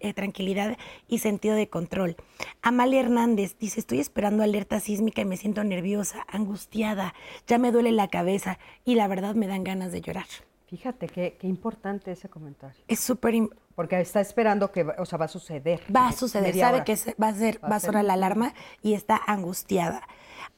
eh, tranquilidad y sentido de control. Amalia Hernández dice, estoy esperando alerta sísmica y me siento nerviosa, angustiada, ya me duele la cabeza y la verdad me dan ganas de llorar. Fíjate qué, qué importante ese comentario. Es súper porque está esperando que, o sea, va a suceder. Va a suceder, sabe que va a ser, va a sonar la alarma y está angustiada.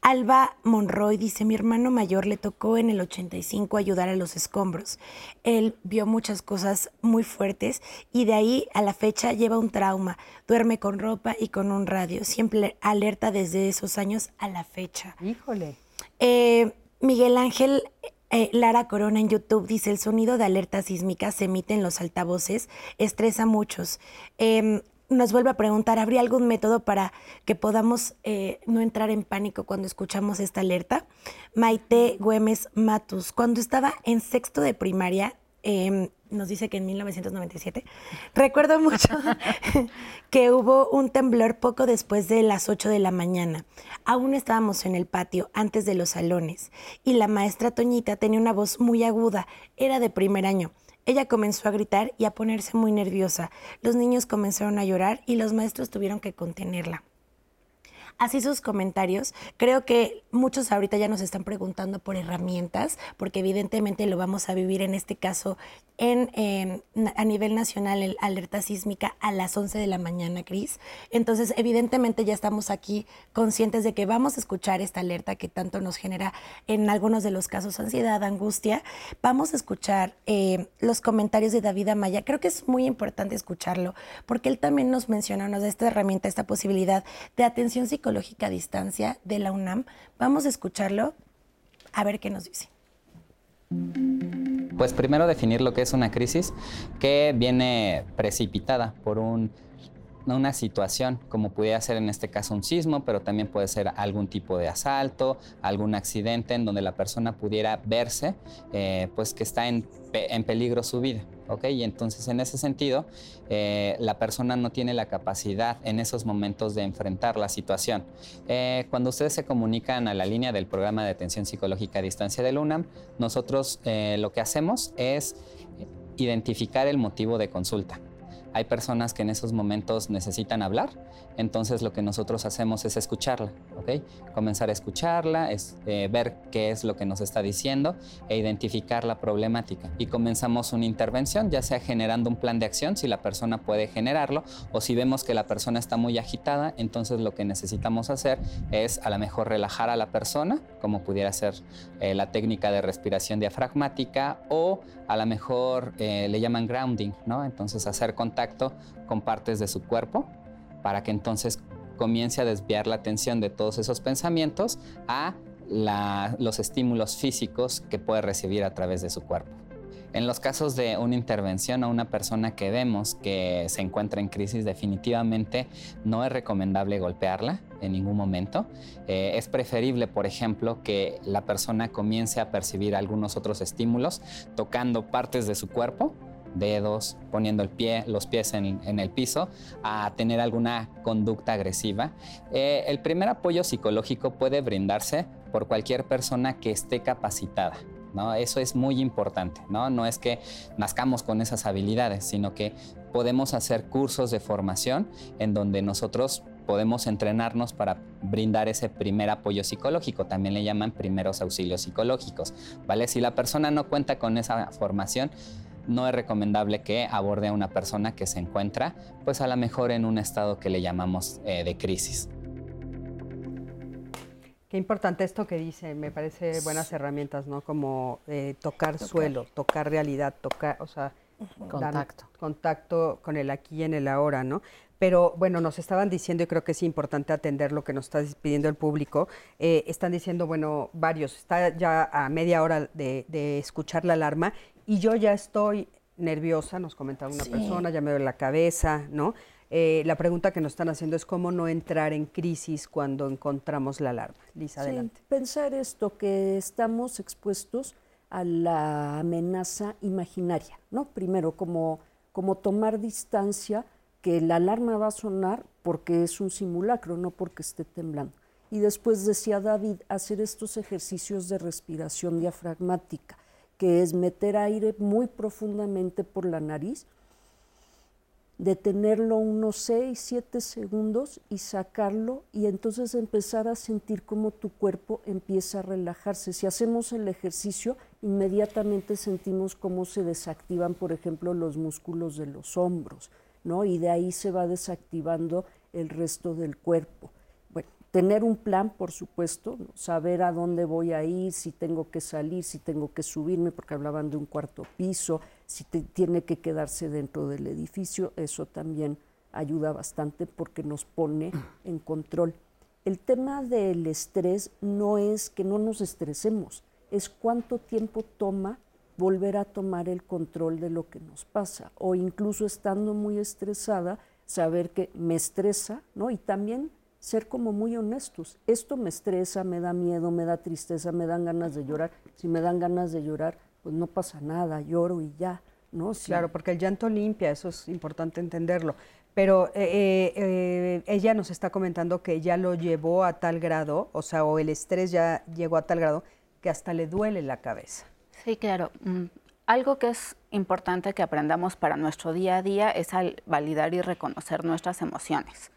Alba Monroy dice, mi hermano mayor le tocó en el 85 ayudar a los escombros. Él vio muchas cosas muy fuertes y de ahí a la fecha lleva un trauma. Duerme con ropa y con un radio. Siempre alerta desde esos años a la fecha. Híjole. Eh, Miguel Ángel eh, Lara Corona en YouTube dice, el sonido de alerta sísmica se emite en los altavoces, estresa a muchos. Em, nos vuelve a preguntar, ¿habría algún método para que podamos eh, no entrar en pánico cuando escuchamos esta alerta? Maite Güemes Matus, cuando estaba en sexto de primaria, em, nos dice que en 1997, recuerdo mucho que hubo un temblor poco después de las 8 de la mañana. Aún estábamos en el patio, antes de los salones, y la maestra Toñita tenía una voz muy aguda, era de primer año. Ella comenzó a gritar y a ponerse muy nerviosa. Los niños comenzaron a llorar y los maestros tuvieron que contenerla así sus comentarios. Creo que muchos ahorita ya nos están preguntando por herramientas, porque evidentemente lo vamos a vivir en este caso en, em, a nivel nacional, el alerta sísmica a las 11 de la mañana, Cris. Entonces, evidentemente ya estamos aquí conscientes de que vamos a escuchar esta alerta que tanto nos genera en algunos de los casos ansiedad, angustia. Vamos a escuchar eh, los comentarios de David Amaya. Creo que es muy importante escucharlo, porque él también nos menciona, nos esta herramienta, esta posibilidad de atención psicológica Distancia de la UNAM. Vamos a escucharlo a ver qué nos dice. Pues primero definir lo que es una crisis que viene precipitada por un una situación, como pudiera ser en este caso un sismo, pero también puede ser algún tipo de asalto, algún accidente en donde la persona pudiera verse, eh, pues que está en, peligro su vida. ¿ok? Y entonces en ese sentido, eh, la persona no tiene la capacidad en esos momentos de enfrentar la situación. Eh, cuando ustedes se comunican a la línea del programa de atención psicológica a distancia del UNAM, nosotros lo que hacemos es identificar el motivo de consulta. Hay personas que en esos momentos necesitan hablar, entonces lo que nosotros hacemos es escucharla, ¿ok? Comenzar a escucharla, es, eh, ver qué es lo que nos está diciendo e identificar la problemática. Y comenzamos una intervención, ya sea generando un plan de acción, si la persona puede generarlo, o si vemos que la persona está muy agitada, entonces lo que necesitamos hacer es a lo mejor relajar a la persona, como pudiera ser eh, la técnica de respiración diafragmática, o a lo mejor eh, le llaman grounding, ¿no? Entonces hacer contacto con partes de su cuerpo para que entonces comience a desviar la atención de todos esos pensamientos a los estímulos físicos que puede recibir a través de su cuerpo. En los casos de una intervención a una persona que vemos que se encuentra en crisis, definitivamente no es recomendable golpearla en ningún momento. Eh, es preferible, por ejemplo, que la persona comience a percibir algunos otros estímulos tocando partes de su cuerpo dedos, poniendo el pie, los pies en, el piso, a tener alguna conducta agresiva. Eh, el primer apoyo psicológico puede brindarse por cualquier persona que esté capacitada. Eso es muy importante, ¿no? No es que nazcamos con esas habilidades, sino que podemos hacer cursos de formación en donde nosotros podemos entrenarnos para brindar ese primer apoyo psicológico. También le llaman primeros auxilios psicológicos, ¿vale? Si la persona no cuenta con esa formación, no es recomendable que aborde a una persona que se encuentra, pues a lo mejor en un estado que le llamamos eh, de crisis. Qué importante esto que dice, me parece buenas herramientas, ¿no? Como eh, tocar, suelo, tocar realidad, tocar, o sea, contacto. contacto con el aquí y en el ahora, ¿no? Pero bueno, nos estaban diciendo, y creo que es importante atender lo que nos está pidiendo el público, eh, están diciendo, bueno, varios, está ya a media hora de, escuchar la alarma y yo ya estoy nerviosa, nos comentaba una persona, ya me duele la cabeza, ¿no? Eh, la pregunta que nos están haciendo es cómo no entrar en crisis cuando encontramos la alarma. Lisa, sí, adelante. Pensar esto, que estamos expuestos a la amenaza imaginaria, ¿no? Primero, como, como tomar distancia, que la alarma va a sonar porque es un simulacro, no porque esté temblando. Y después decía David, hacer estos ejercicios de respiración diafragmática, que es meter aire muy profundamente por la nariz detenerlo unos 6, 7 segundos y sacarlo y entonces empezar a sentir cómo tu cuerpo empieza a relajarse. Si hacemos el ejercicio, inmediatamente sentimos cómo se desactivan, por ejemplo, los músculos de los hombros, ¿no? Y de ahí se va desactivando el resto del cuerpo. Tener un plan, por supuesto, saber a dónde voy a ir, si tengo que salir, si tengo que subirme, porque hablaban de un cuarto piso, si tiene que quedarse dentro del edificio, eso también ayuda bastante porque nos pone en control. El tema del estrés no es que no nos estresemos, es cuánto tiempo toma volver a tomar el control de lo que nos pasa o incluso estando muy estresada, saber que me estresa, ¿no? Y también ser como muy honestos. Esto me estresa, me da miedo, me da tristeza, me dan ganas de llorar. Si me dan ganas de llorar, pues no pasa nada, lloro y ya, ¿no? Claro, porque el llanto limpia, eso es importante entenderlo. Pero eh, eh, ella nos está comentando que ya lo llevó a tal grado, o sea, o el estrés ya llegó a tal grado que hasta le duele la cabeza. Sí, claro. Mm, algo que es importante que aprendamos para nuestro día a día es al validar y reconocer nuestras emociones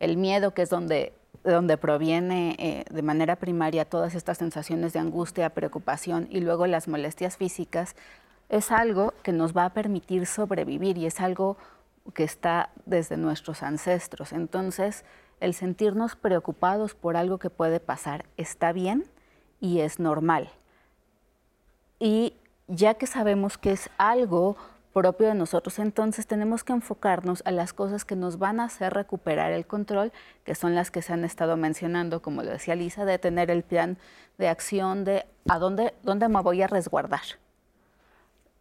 el miedo, que es donde, donde proviene eh, de manera primaria todas estas sensaciones de angustia, preocupación y luego las molestias físicas, es algo que nos va a permitir sobrevivir y es algo que está desde nuestros ancestros. Entonces, el sentirnos preocupados por algo que puede pasar está bien y es normal. Y ya que sabemos que es algo propio de nosotros, entonces tenemos que enfocarnos a las cosas que nos van a hacer recuperar el control, que son las que se han estado mencionando, como lo decía Lisa, de tener el plan de acción de a dónde, dónde me voy a resguardar.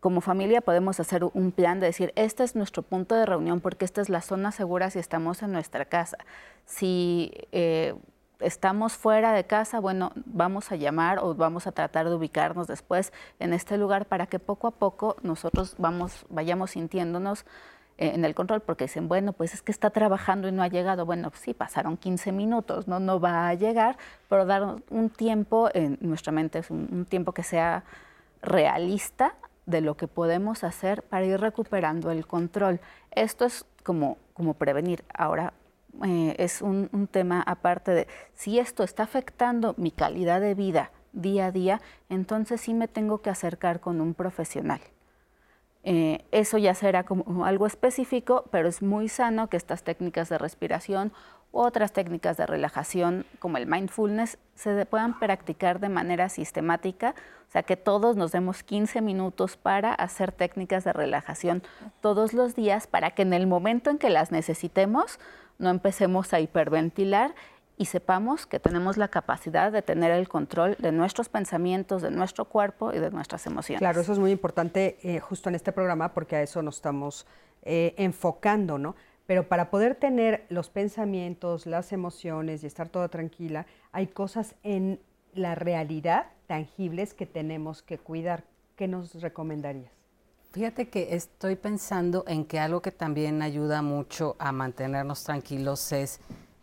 Como familia podemos hacer un plan de decir, este es nuestro punto de reunión porque esta es la zona segura si estamos en nuestra casa. Si eh, estamos fuera de casa, bueno, vamos a llamar o vamos a tratar de ubicarnos después en este lugar para que poco a poco nosotros vamos, vayamos sintiéndonos eh, en el control, porque dicen, bueno, pues es que está trabajando y no ha llegado. Bueno, sí, pasaron 15 minutos, no, no va a llegar, pero dar un tiempo, en nuestra mente un, un tiempo que sea realista de lo que podemos hacer para ir recuperando el control. Esto es como, como prevenir. Ahora, eh, es un, tema aparte de si esto está afectando mi calidad de vida día a día, entonces sí me tengo que acercar con un profesional. Eh, eso ya será como algo específico, pero es muy sano que estas técnicas de respiración otras técnicas de relajación como el mindfulness se puedan practicar de manera sistemática, o sea que todos nos demos 15 minutos para hacer técnicas de relajación todos los días para que en el momento en que las necesitemos no empecemos a hiperventilar y sepamos que tenemos la capacidad de tener el control de nuestros pensamientos, de nuestro cuerpo y de nuestras emociones. Claro, eso es muy importante eh, justo en este programa porque a eso nos estamos eh, enfocando, ¿no? Pero para poder tener los pensamientos, las emociones y estar toda tranquila, hay cosas en la realidad tangibles que tenemos que cuidar. ¿Qué nos recomendarías? Fíjate que estoy pensando en que algo que también ayuda mucho a mantenernos tranquilos es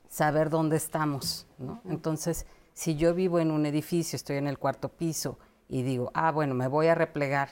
saber dónde estamos, ¿no? Entonces, si yo vivo en un edificio, estoy en el cuarto piso y digo, ah, bueno, me voy a replegar,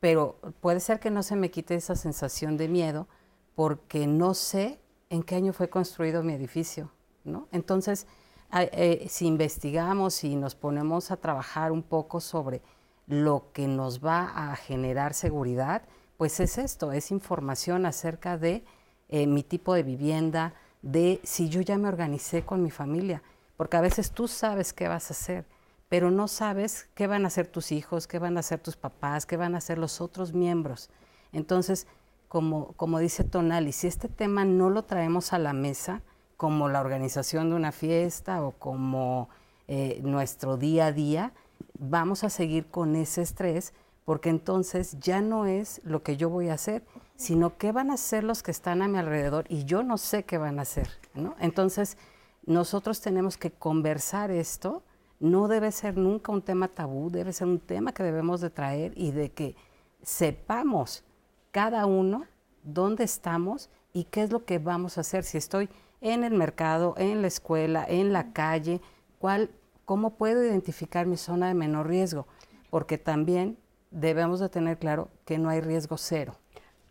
pero puede ser que no se me quite esa sensación de miedo porque no sé en qué año fue construido mi edificio, ¿no? Entonces, eh, si investigamos y nos ponemos a trabajar un poco sobre lo que nos va a generar seguridad, pues es esto, es información acerca de eh, mi tipo de vivienda, de si yo ya me organicé con mi familia, porque a veces tú sabes qué vas a hacer, pero no sabes qué van a hacer tus hijos, qué van a hacer tus papás, qué van a hacer los otros miembros. Entonces, como, como dice Tonali, si este tema no lo traemos a la mesa, como la organización de una fiesta o como eh, nuestro día a día, vamos a seguir con ese estrés porque entonces ya no es lo que yo voy a hacer, sino qué van a hacer los que están a mi alrededor y yo no sé qué van a hacer. Entonces, nosotros tenemos que conversar esto, no debe ser nunca un tema tabú, debe ser un tema que debemos de traer y de que sepamos cada uno dónde estamos y qué es lo que vamos a hacer. Si estoy en el mercado, en la escuela, en la calle, cuál, cómo puedo identificar mi zona de menor riesgo, porque también debemos de tener claro que no hay riesgo cero.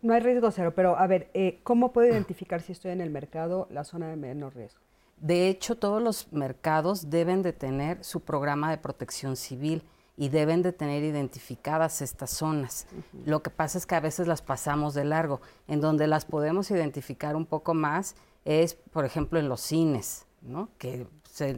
No hay riesgo cero, pero a ver, eh, ¿cómo puedo identificar si estoy en el mercado la zona de menor riesgo? De hecho, todos los mercados deben de tener su programa de protección civil y deben de tener identificadas estas zonas. Lo que pasa es que a veces las pasamos de largo. En donde las podemos identificar un poco más es, por ejemplo, en los cines, ¿no? que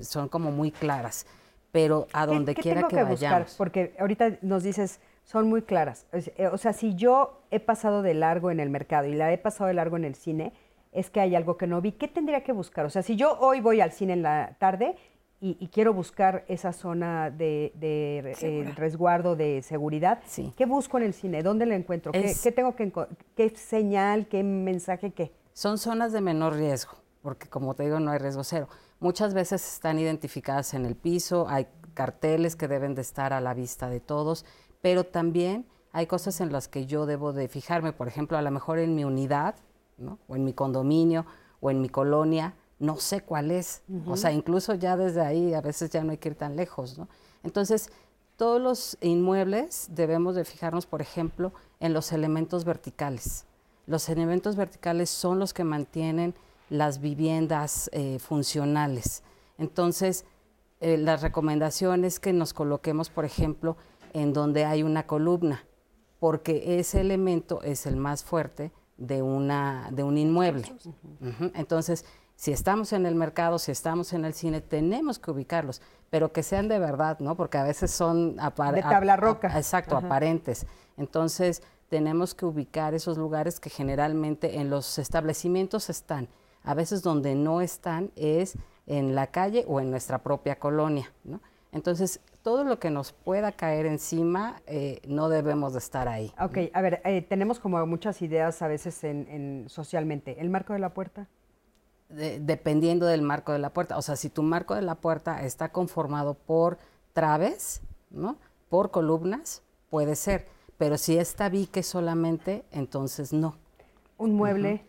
son como muy claras. Pero a donde quiera que, vayamos. Porque ahorita nos dices, son muy claras. Eh, o sea, si yo he pasado de largo en el mercado y la he pasado de largo en el cine, es que hay algo que no vi. ¿Qué tendría que buscar? O sea, si yo hoy voy al cine en la tarde y, quiero buscar esa zona de, eh, resguardo de seguridad, ¿qué busco en el cine? ¿Dónde la encuentro? ¿Qué, tengo que qué señal, qué mensaje, qué? Son zonas de menor riesgo, porque como te digo, no hay riesgo cero. Muchas veces están identificadas en el piso, hay carteles que deben de estar a la vista de todos pero también hay cosas en las que yo debo de fijarme, por ejemplo, a lo mejor en mi unidad, ¿no? o en mi condominio, o en mi colonia, no sé cuál es. O sea, incluso ya desde ahí a veces ya no hay que ir tan lejos, ¿no? Entonces, todos los inmuebles debemos de fijarnos, por ejemplo, en los elementos verticales. Los elementos verticales son los que mantienen las viviendas eh, funcionales. Entonces, eh, las recomendaciones que nos coloquemos, por ejemplo, en donde hay una columna, porque ese elemento es el más fuerte de, una, de un inmueble. Entonces, si estamos en el mercado, si estamos en el cine, tenemos que ubicarlos, pero que sean de verdad, ¿no? Porque a veces son... De tabla roca. exacto, aparentes. Entonces, tenemos que ubicar esos lugares que generalmente en los establecimientos están. A veces donde no están es en la calle o en nuestra propia colonia, ¿no? Entonces, todo lo que nos pueda caer encima, eh, no debemos de estar ahí. Ok, a ver, eh, tenemos como muchas ideas a veces en, socialmente. ¿El marco de la puerta? dependiendo del marco de la puerta. O sea, si tu marco de la puerta está conformado por traves, ¿no? Por columnas, puede ser. Pero si es tabique solamente, entonces no. ¿Un mueble?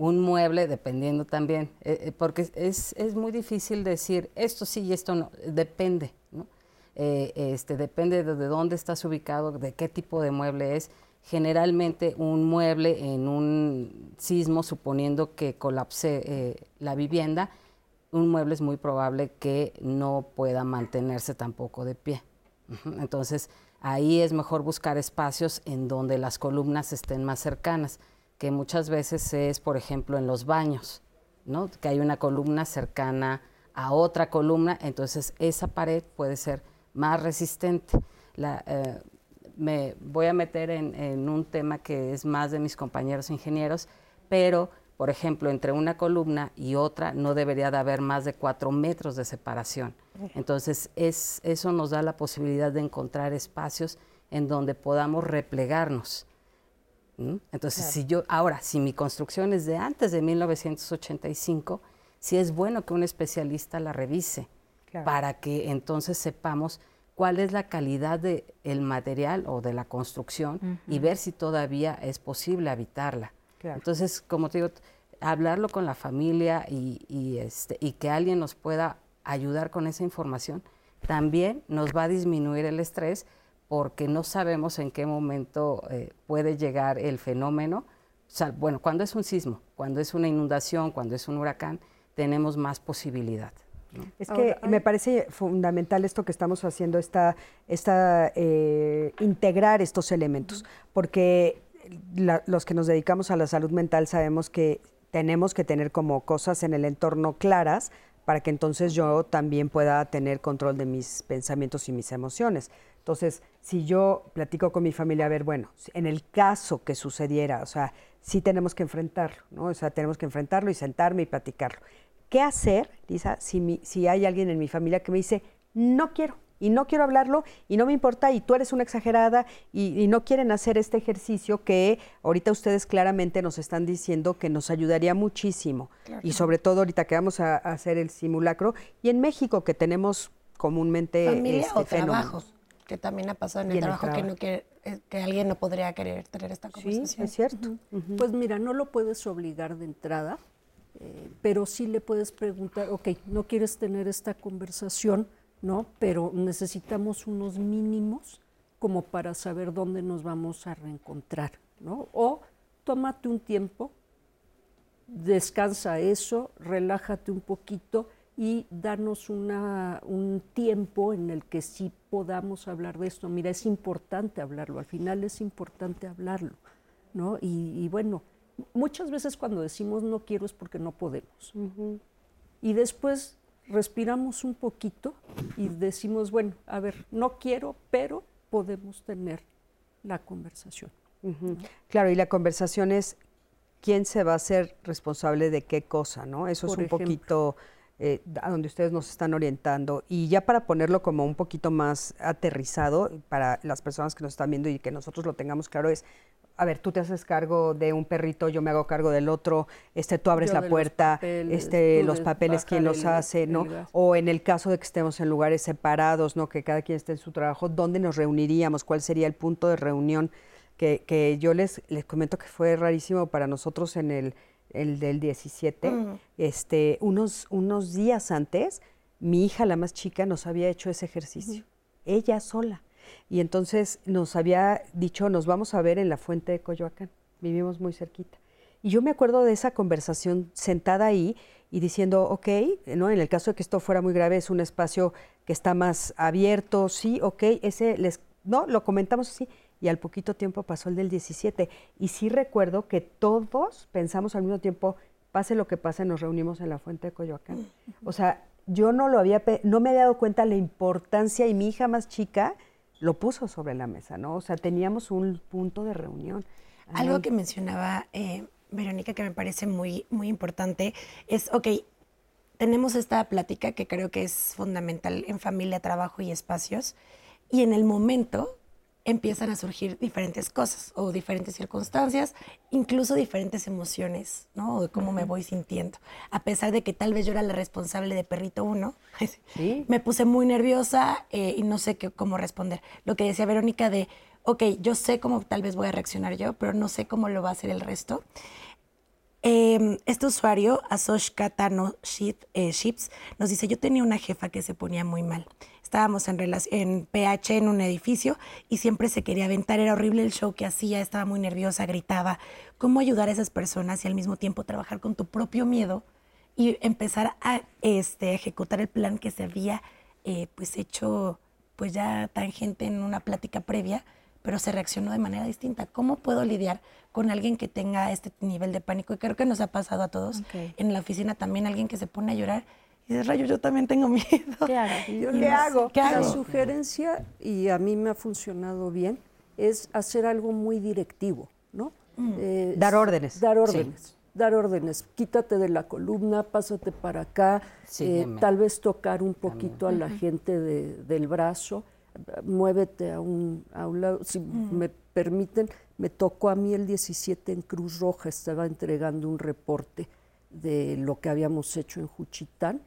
Un mueble, dependiendo también. Eh, porque es, es muy difícil decir esto sí y esto no. Depende, ¿no? Eh, este, depende de, dónde estás ubicado, de qué tipo de mueble es. Generalmente un mueble en un sismo, suponiendo que colapse eh, la vivienda, un mueble es muy probable que no pueda mantenerse tampoco de pie. Entonces, ahí es mejor buscar espacios en donde las columnas estén más cercanas, que muchas veces es, por ejemplo, en los baños, ¿no? que hay una columna cercana a otra columna, entonces esa pared puede ser más resistente. Eh, me voy a meter en, un tema que es más de mis compañeros ingenieros, pero, por ejemplo, entre una columna y otra no debería de haber más de cuatro metros de separación. Entonces, es, eso nos da la posibilidad de encontrar espacios en donde podamos replegarnos. Entonces, si yo, ahora, si mi construcción es de antes de 1985, sí es bueno que un especialista la revise para que entonces sepamos cuál es la calidad del material o de la construcción y ver si todavía es posible habitarla. Entonces, como te digo, hablarlo con la familia y, este, y que alguien nos pueda ayudar con esa información, también nos va a disminuir el estrés porque no sabemos en qué momento eh, puede llegar el fenómeno. bueno, cuando es un sismo, cuando es una inundación, cuando es un huracán, tenemos más posibilidad. Es que me parece fundamental esto que estamos haciendo, esta, esta eh, integrar estos elementos, porque los que nos dedicamos a la salud mental sabemos que tenemos que tener como cosas en el entorno claras para que entonces yo también pueda tener control de mis pensamientos y mis emociones. Entonces, si yo platico con mi familia, a ver, bueno, en el caso que sucediera, o sea, sí tenemos que enfrentarlo, ¿no? O sea, tenemos que enfrentarlo y sentarme y platicarlo. ¿Qué hacer, Lisa, si, si hay alguien en mi familia que me dice, no quiero, y no quiero hablarlo y no me importa y tú eres una exagerada y, no quieren hacer este ejercicio que ahorita ustedes claramente nos están diciendo que nos ayudaría muchísimo y sobre todo ahorita que vamos a, hacer el simulacro y en México que tenemos comúnmente familia este, o trabajo que también ha pasado en el, trabajo, que no eh, que alguien no podría querer tener esta conversación. Sí, es cierto. Pues mira, no lo puedes obligar de entrada, eh, pero sí le puedes preguntar, ok, no quieres tener esta conversación, ¿no? Pero necesitamos unos mínimos como para saber dónde nos vamos a reencontrar, ¿no? O tómate un tiempo, descansa eso, relájate un poquito y danos una, un tiempo en el que sí podamos hablar de esto. Mira, es importante hablarlo, al final es importante hablarlo, ¿no? Y, bueno, muchas veces cuando decimos no quiero es porque no podemos. Y después respiramos un poquito y decimos, bueno, a ver, no quiero, pero podemos tener la conversación. Claro, y la conversación es quién se va a hacer responsable de qué cosa, ¿no? Eso es un poquito eh, a donde ustedes nos están orientando. Y ya para ponerlo como un poquito más aterrizado para las personas que nos están viendo y que nosotros lo tengamos claro es, a ver, tú te haces cargo de un perrito, yo me hago cargo del otro, este, tú abres la puerta, los este, los papeles, quién los hace, ¿no? O en el caso de que estemos en lugares separados, ¿no? Que cada quien esté en su trabajo, ¿dónde nos reuniríamos? ¿Cuál sería el punto de reunión? Que, que yo les, les comento que fue rarísimo para nosotros en el, el del 17, este, unos, unos días antes, mi hija, la más chica, nos había hecho ese ejercicio, ella sola. Y entonces nos había dicho, nos vamos a ver en la fuente de Coyoacán, vivimos muy cerquita. Y yo me acuerdo de esa conversación sentada ahí y diciendo, ok, ¿no? en el caso de que esto fuera muy grave, es un espacio que está más abierto, sí, ok, ese, les, no, lo comentamos así, y al poquito tiempo pasó el del 17. Y sí recuerdo que todos pensamos al mismo tiempo, pase lo que pase, nos reunimos en la fuente de Coyoacán. O sea, yo no lo había, no me había dado cuenta la importancia y mi hija más chica, lo puso sobre la mesa, ¿no? O sea, teníamos un punto de reunión. Algo que mencionaba eh, Verónica que me parece muy, muy importante es, ok, tenemos esta plática que creo que es fundamental en familia, trabajo y espacios, y en el momento empiezan a surgir diferentes cosas o diferentes circunstancias, incluso diferentes emociones, ¿no? O de cómo me voy sintiendo. A pesar de que tal vez yo era la responsable de Perrito 1, me puse muy nerviosa eh, y no sé qué, cómo responder. Lo que decía Verónica de, ok, yo sé cómo tal vez voy a reaccionar yo, pero no sé cómo lo va a hacer el resto. Em, este usuario, Asosh Katano eh, Ships, nos dice, yo tenía una jefa que se ponía muy mal estábamos en, en PH en un edificio y siempre se quería aventar, era horrible el show que hacía, estaba muy nerviosa, gritaba. ¿Cómo ayudar a esas personas y al mismo tiempo trabajar con tu propio miedo y empezar a este, ejecutar el plan que se había eh, pues hecho pues ya tangente en una plática previa, pero se reaccionó de manera distinta? ¿Cómo puedo lidiar con alguien que tenga este nivel de pánico? Y creo que nos ha pasado a todos. En la oficina también alguien que se pone a llorar y de rayo, yo también tengo miedo. ¿Qué hago? ¿Qué hago? La sugerencia, y a mí me ha funcionado bien, es hacer algo muy directivo, ¿no? Mm. Eh, dar órdenes. Dar órdenes. Dar órdenes. Quítate de la columna, pásate para acá, eh, tal vez tocar un poquito a la gente del brazo, muévete a un, a un lado. Si me permiten, me tocó a mí el 17 en Cruz Roja, estaba entregando un reporte de lo que habíamos hecho en Juchitán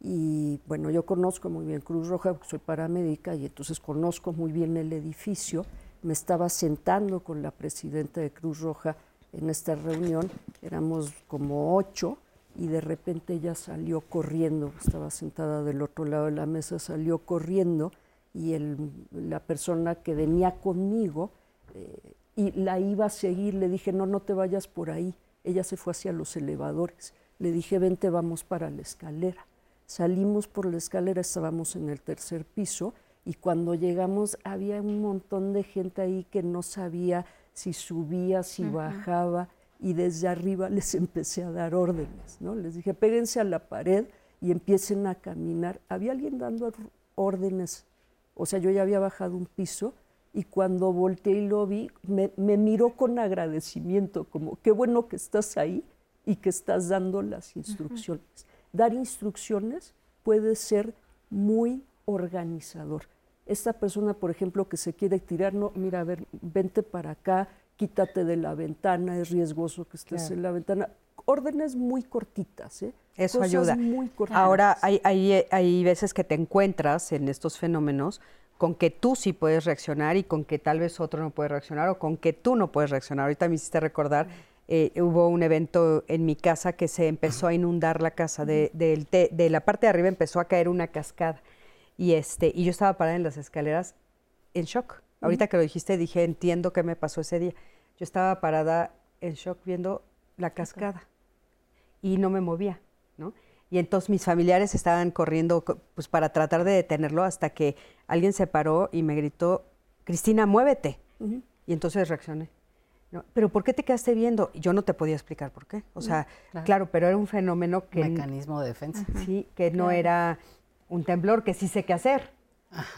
y bueno, yo conozco muy bien Cruz Roja, porque soy paramédica y entonces conozco muy bien el edificio. Me estaba sentando con la presidenta de Cruz Roja en esta reunión, éramos como ocho y de repente ella salió corriendo, estaba sentada del otro lado de la mesa, salió corriendo y el, la persona que venía conmigo eh, y la iba a seguir, le dije, no, no te vayas por ahí. Ella se fue hacia los elevadores. Le dije, vente, vamos para la escalera. Salimos por la escalera, estábamos en el tercer piso y cuando llegamos había un montón de gente ahí que no sabía si subía, si bajaba y desde arriba les empecé a dar órdenes, ¿no? Les dije, péguense a la pared y empiecen a caminar. Había alguien dando órdenes, o sea, yo ya había bajado un piso y cuando volteé y lo vi, me, me miró con agradecimiento, como qué bueno que estás ahí y que estás dando las instrucciones. Dar instrucciones puede ser muy organizador. Esta persona, por ejemplo, que se quiere tirar, no, mira, a ver, vente para acá, quítate de la ventana, es riesgoso que estés en la ventana. Órdenes muy cortitas, ¿eh? Eso ayuda. Ahora, hay, hay, hay veces que te encuentras en estos fenómenos con que tú sí puedes reaccionar y con que tal vez otro no puede reaccionar o con que tú no puedes reaccionar. Ahorita me hiciste recordar, eh, hubo un evento en mi casa que se empezó a inundar la casa, de, de, la parte de arriba empezó a caer una cascada y, este, y yo estaba parada en las escaleras en shock. Ahorita que lo dijiste dije, entiendo qué me pasó ese día. Yo estaba parada en shock viendo la cascada y no me movía, ¿no? Y entonces mis familiares estaban corriendo pues, para tratar de detenerlo hasta que alguien se paró y me gritó, Cristina, muévete. Y entonces reaccioné. Pero ¿por qué te quedaste viendo? Yo no te podía explicar por qué. O sea, claro. pero era un fenómeno que... Mecanismo de defensa. Sí, que no era un temblor, que sí sé qué hacer.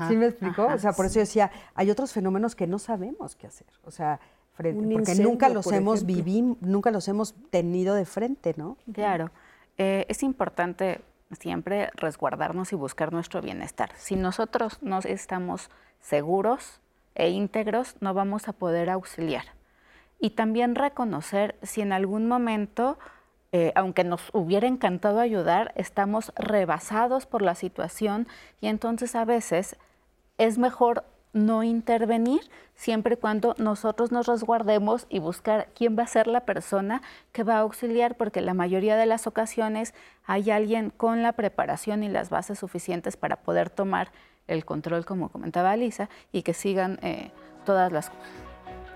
¿Sí me explicó? o sea, por eso yo decía, hay otros fenómenos que no sabemos qué hacer. O sea, porque nunca los hemos vivido, nunca los hemos tenido de frente, ¿no? Claro. Eh, es importante siempre resguardarnos y buscar nuestro bienestar. Si nosotros no estamos seguros e íntegros, no vamos a poder auxiliar. Y también reconocer si en algún momento, eh, aunque nos hubiera encantado ayudar, estamos rebasados por la situación y entonces a veces es mejor no intervenir siempre y cuando nosotros nos resguardemos y buscar quién va a ser la persona que va a auxiliar, porque la mayoría de las ocasiones hay alguien con la preparación y las bases suficientes para poder tomar el control, como comentaba Lisa, y que sigan eh, todas las cosas.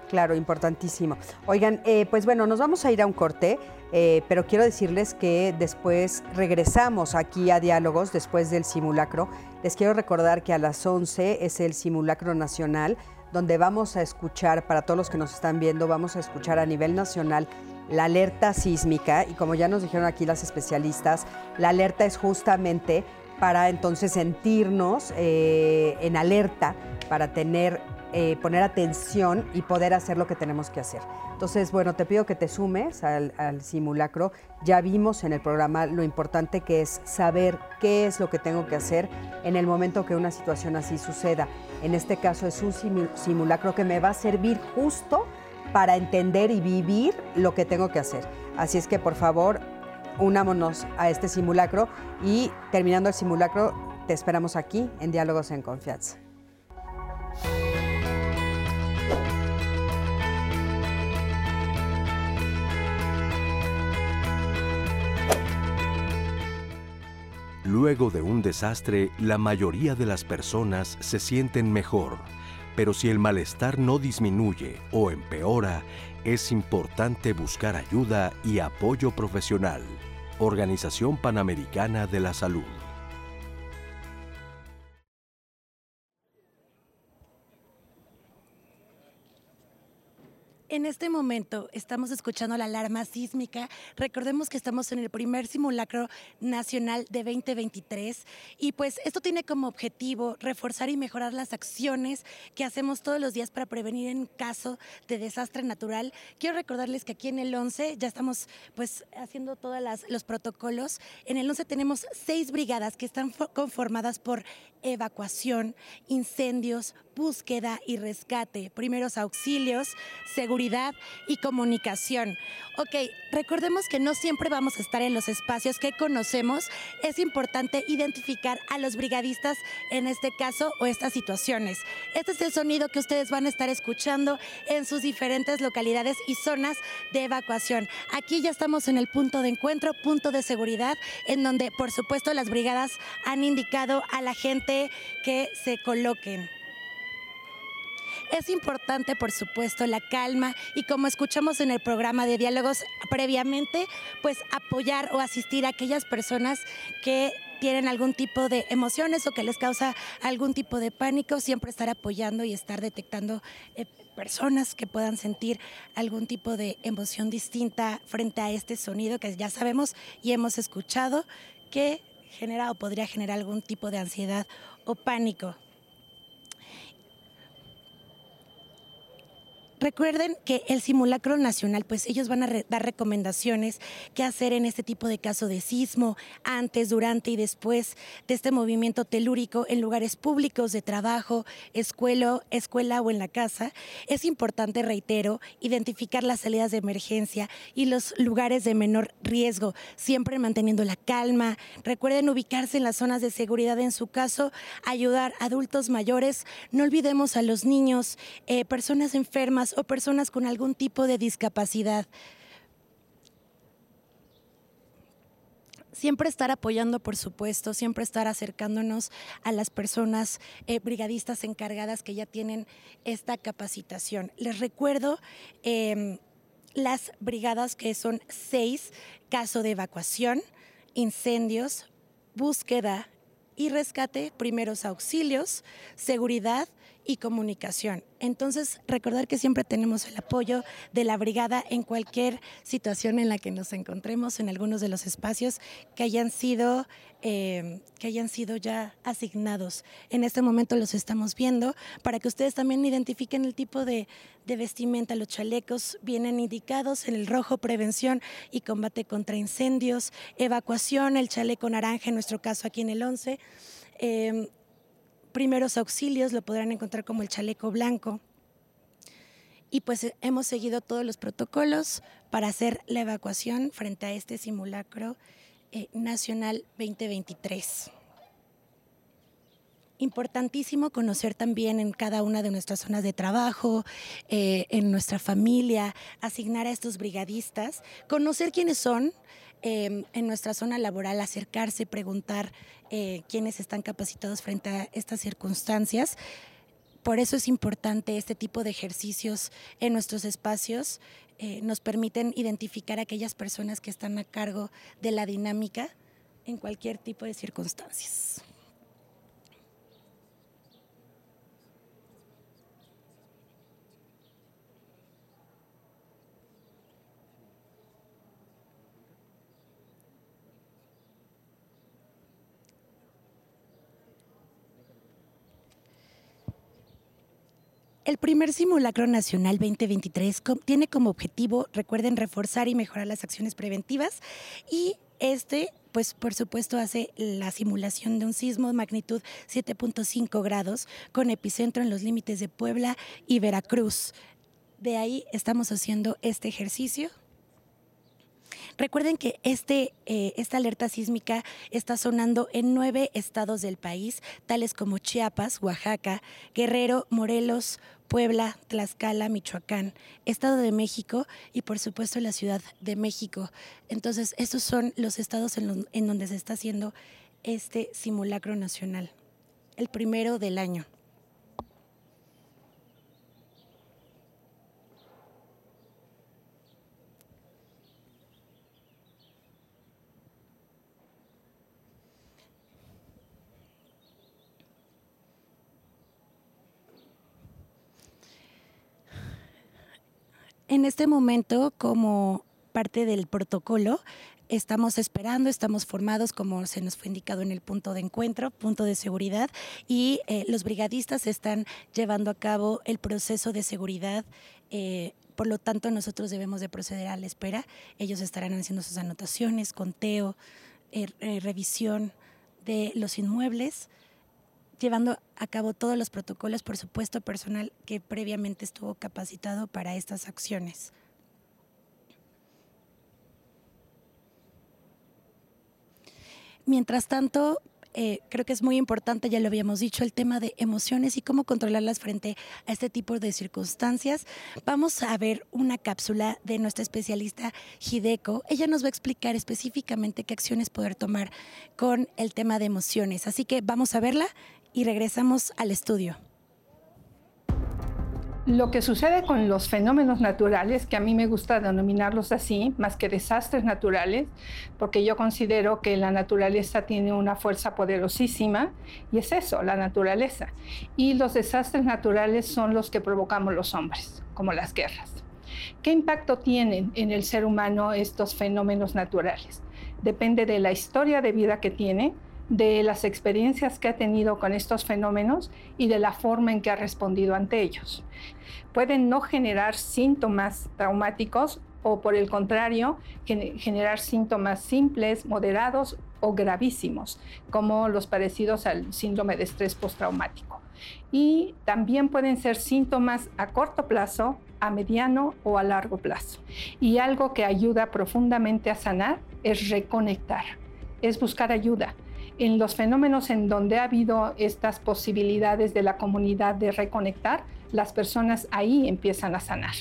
Claro, importantísimo. Oigan, eh, pues bueno, nos vamos a ir a un corte, eh, pero quiero decirles que después regresamos aquí a Diálogos, después del simulacro. Les quiero recordar que a las 11 es el simulacro nacional, donde vamos a escuchar, para todos los que nos están viendo, vamos a escuchar a nivel nacional la alerta sísmica y como ya nos dijeron aquí las especialistas, la alerta es justamente para entonces sentirnos eh, en alerta, para tener eh, poner atención y poder hacer lo que tenemos que hacer. Entonces, bueno, te pido que te sumes al, simulacro. Ya vimos en el programa lo importante que es saber qué es lo que tengo que hacer en el momento que una situación así suceda. En este caso es un simulacro que me va a servir justo para entender y vivir lo que tengo que hacer. Así es que, por favor, unámonos a este simulacro y terminando el simulacro, te esperamos aquí en Diálogos en Confianza. Luego de un desastre, la mayoría de las personas se sienten mejor, pero si el malestar no disminuye o empeora, es importante buscar ayuda y apoyo profesional. Organización Panamericana de la Salud. En este momento estamos escuchando la alarma sísmica. Recordemos que estamos en el primer simulacro nacional de 2023 y pues esto tiene como objetivo reforzar y mejorar las acciones que hacemos todos los días para prevenir en caso de desastre natural. Quiero recordarles que aquí en el 11 ya estamos pues haciendo todos los protocolos. En el 11 tenemos seis brigadas que están conformadas por evacuación, incendios, búsqueda y rescate, primeros auxilios, seguridad y comunicación. Ok, recordemos que no siempre vamos a estar en los espacios que conocemos. Es importante identificar a los brigadistas en este caso o estas situaciones. Este es el sonido que ustedes van a estar escuchando en sus diferentes localidades y zonas de evacuación. Aquí ya estamos en el punto de encuentro, punto de seguridad, en donde por supuesto las brigadas han indicado a la gente que se coloquen. Es importante, por supuesto, la calma y como escuchamos en el programa de diálogos previamente, pues apoyar o asistir a aquellas personas que tienen algún tipo de emociones o que les causa algún tipo de pánico, siempre estar apoyando y estar detectando eh, personas que puedan sentir algún tipo de emoción distinta frente a este sonido que ya sabemos y hemos escuchado que genera o podría generar algún tipo de ansiedad o pánico. Recuerden que el simulacro nacional, pues ellos van a dar recomendaciones qué hacer en este tipo de caso de sismo, antes, durante y después de este movimiento telúrico en lugares públicos de trabajo, escuela, escuela o en la casa. Es importante, reitero, identificar las salidas de emergencia y los lugares de menor riesgo, siempre manteniendo la calma. Recuerden ubicarse en las zonas de seguridad en su caso, ayudar a adultos mayores. No olvidemos a los niños, eh, personas enfermas o personas con algún tipo de discapacidad. siempre estar apoyando, por supuesto, siempre estar acercándonos a las personas eh, brigadistas encargadas que ya tienen esta capacitación. Les recuerdo em, las brigadas que son seis, caso de evacuación, incendios, búsqueda y rescate, primeros auxilios, seguridad y comunicación. Entonces, recordar que siempre tenemos el apoyo de la brigada en cualquier situación en la que nos encontremos, en algunos de los espacios que hayan sido, eh, que hayan sido ya asignados. En este momento los estamos viendo para que ustedes también identifiquen el tipo de, vestimenta. Los chalecos vienen indicados en el rojo, prevención y combate contra incendios, evacuación, el chaleco naranja, en nuestro caso aquí en el 11 primeros auxilios lo podrán encontrar como el chaleco blanco. Y pues eh, hemos seguido todos los protocolos para hacer la evacuación frente a este simulacro eh, nacional 2023. Importantísimo conocer también en cada una de nuestras zonas de trabajo, eh, en nuestra familia, asignar a estos brigadistas, conocer quiénes son, Em, en nuestra zona laboral acercarse, preguntar eh, quiénes están capacitados frente a estas circunstancias. Por eso es importante este tipo de ejercicios en nuestros espacios. Eh, nos permiten identificar a aquellas personas que están a cargo de la dinámica en cualquier tipo de circunstancias. El primer simulacro nacional 2023 tiene como objetivo, recuerden, reforzar y mejorar las acciones preventivas y este, pues por supuesto, hace la simulación de un sismo de magnitud 7.5 grados con epicentro en los límites de Puebla y Veracruz. De ahí estamos haciendo este ejercicio Recuerden que este, eh, esta alerta sísmica está sonando en nueve estados del país, tales como Chiapas, Oaxaca, Guerrero, Morelos, Puebla, Tlaxcala, Michoacán, Estado de México y por supuesto la Ciudad de México. Entonces, estos son los estados en, en donde se está haciendo este simulacro nacional, el primero del año. En este momento, como parte del protocolo, estamos esperando, estamos formados como se nos fue indicado en el punto de encuentro, punto de seguridad, y eh, los brigadistas están llevando a cabo el proceso de seguridad. Eh, por lo tanto, nosotros debemos de proceder a la espera. Ellos estarán haciendo sus anotaciones, conteo, eh, revisión de los inmuebles llevando a cabo todos los protocolos, por supuesto, personal que previamente estuvo capacitado para estas acciones. Mientras tanto, eh, creo que es muy importante, ya lo habíamos dicho, el tema de emociones y cómo controlarlas frente a este tipo de circunstancias. Vamos a ver una cápsula de nuestra especialista Hideko. Ella nos va a explicar específicamente qué acciones poder tomar con el tema de emociones. Así que vamos a verla y regresamos al estudio. Lo que sucede con los fenómenos naturales, que a mí me gusta denominarlos así, más que desastres naturales, porque yo considero que la naturaleza tiene una fuerza poderosísima, y es eso, la naturaleza. Y los desastres naturales son los que provocamos los hombres, como las guerras. ¿Qué impacto tienen en el ser humano estos fenómenos naturales? Depende de la historia de vida que tiene, de las experiencias que ha tenido con estos fenómenos y de la forma en que ha respondido ante ellos. Pueden no generar síntomas traumáticos o por el contrario, generar síntomas simples, moderados o gravísimos, como los parecidos al síndrome de estrés postraumático. Y también pueden ser síntomas a corto plazo, a mediano o a largo plazo. Y algo que ayuda profundamente a sanar es reconectar, es buscar ayuda. En los fenómenos en donde ha habido estas posibilidades de la comunidad de reconectar, las personas ahí empiezan a sanar.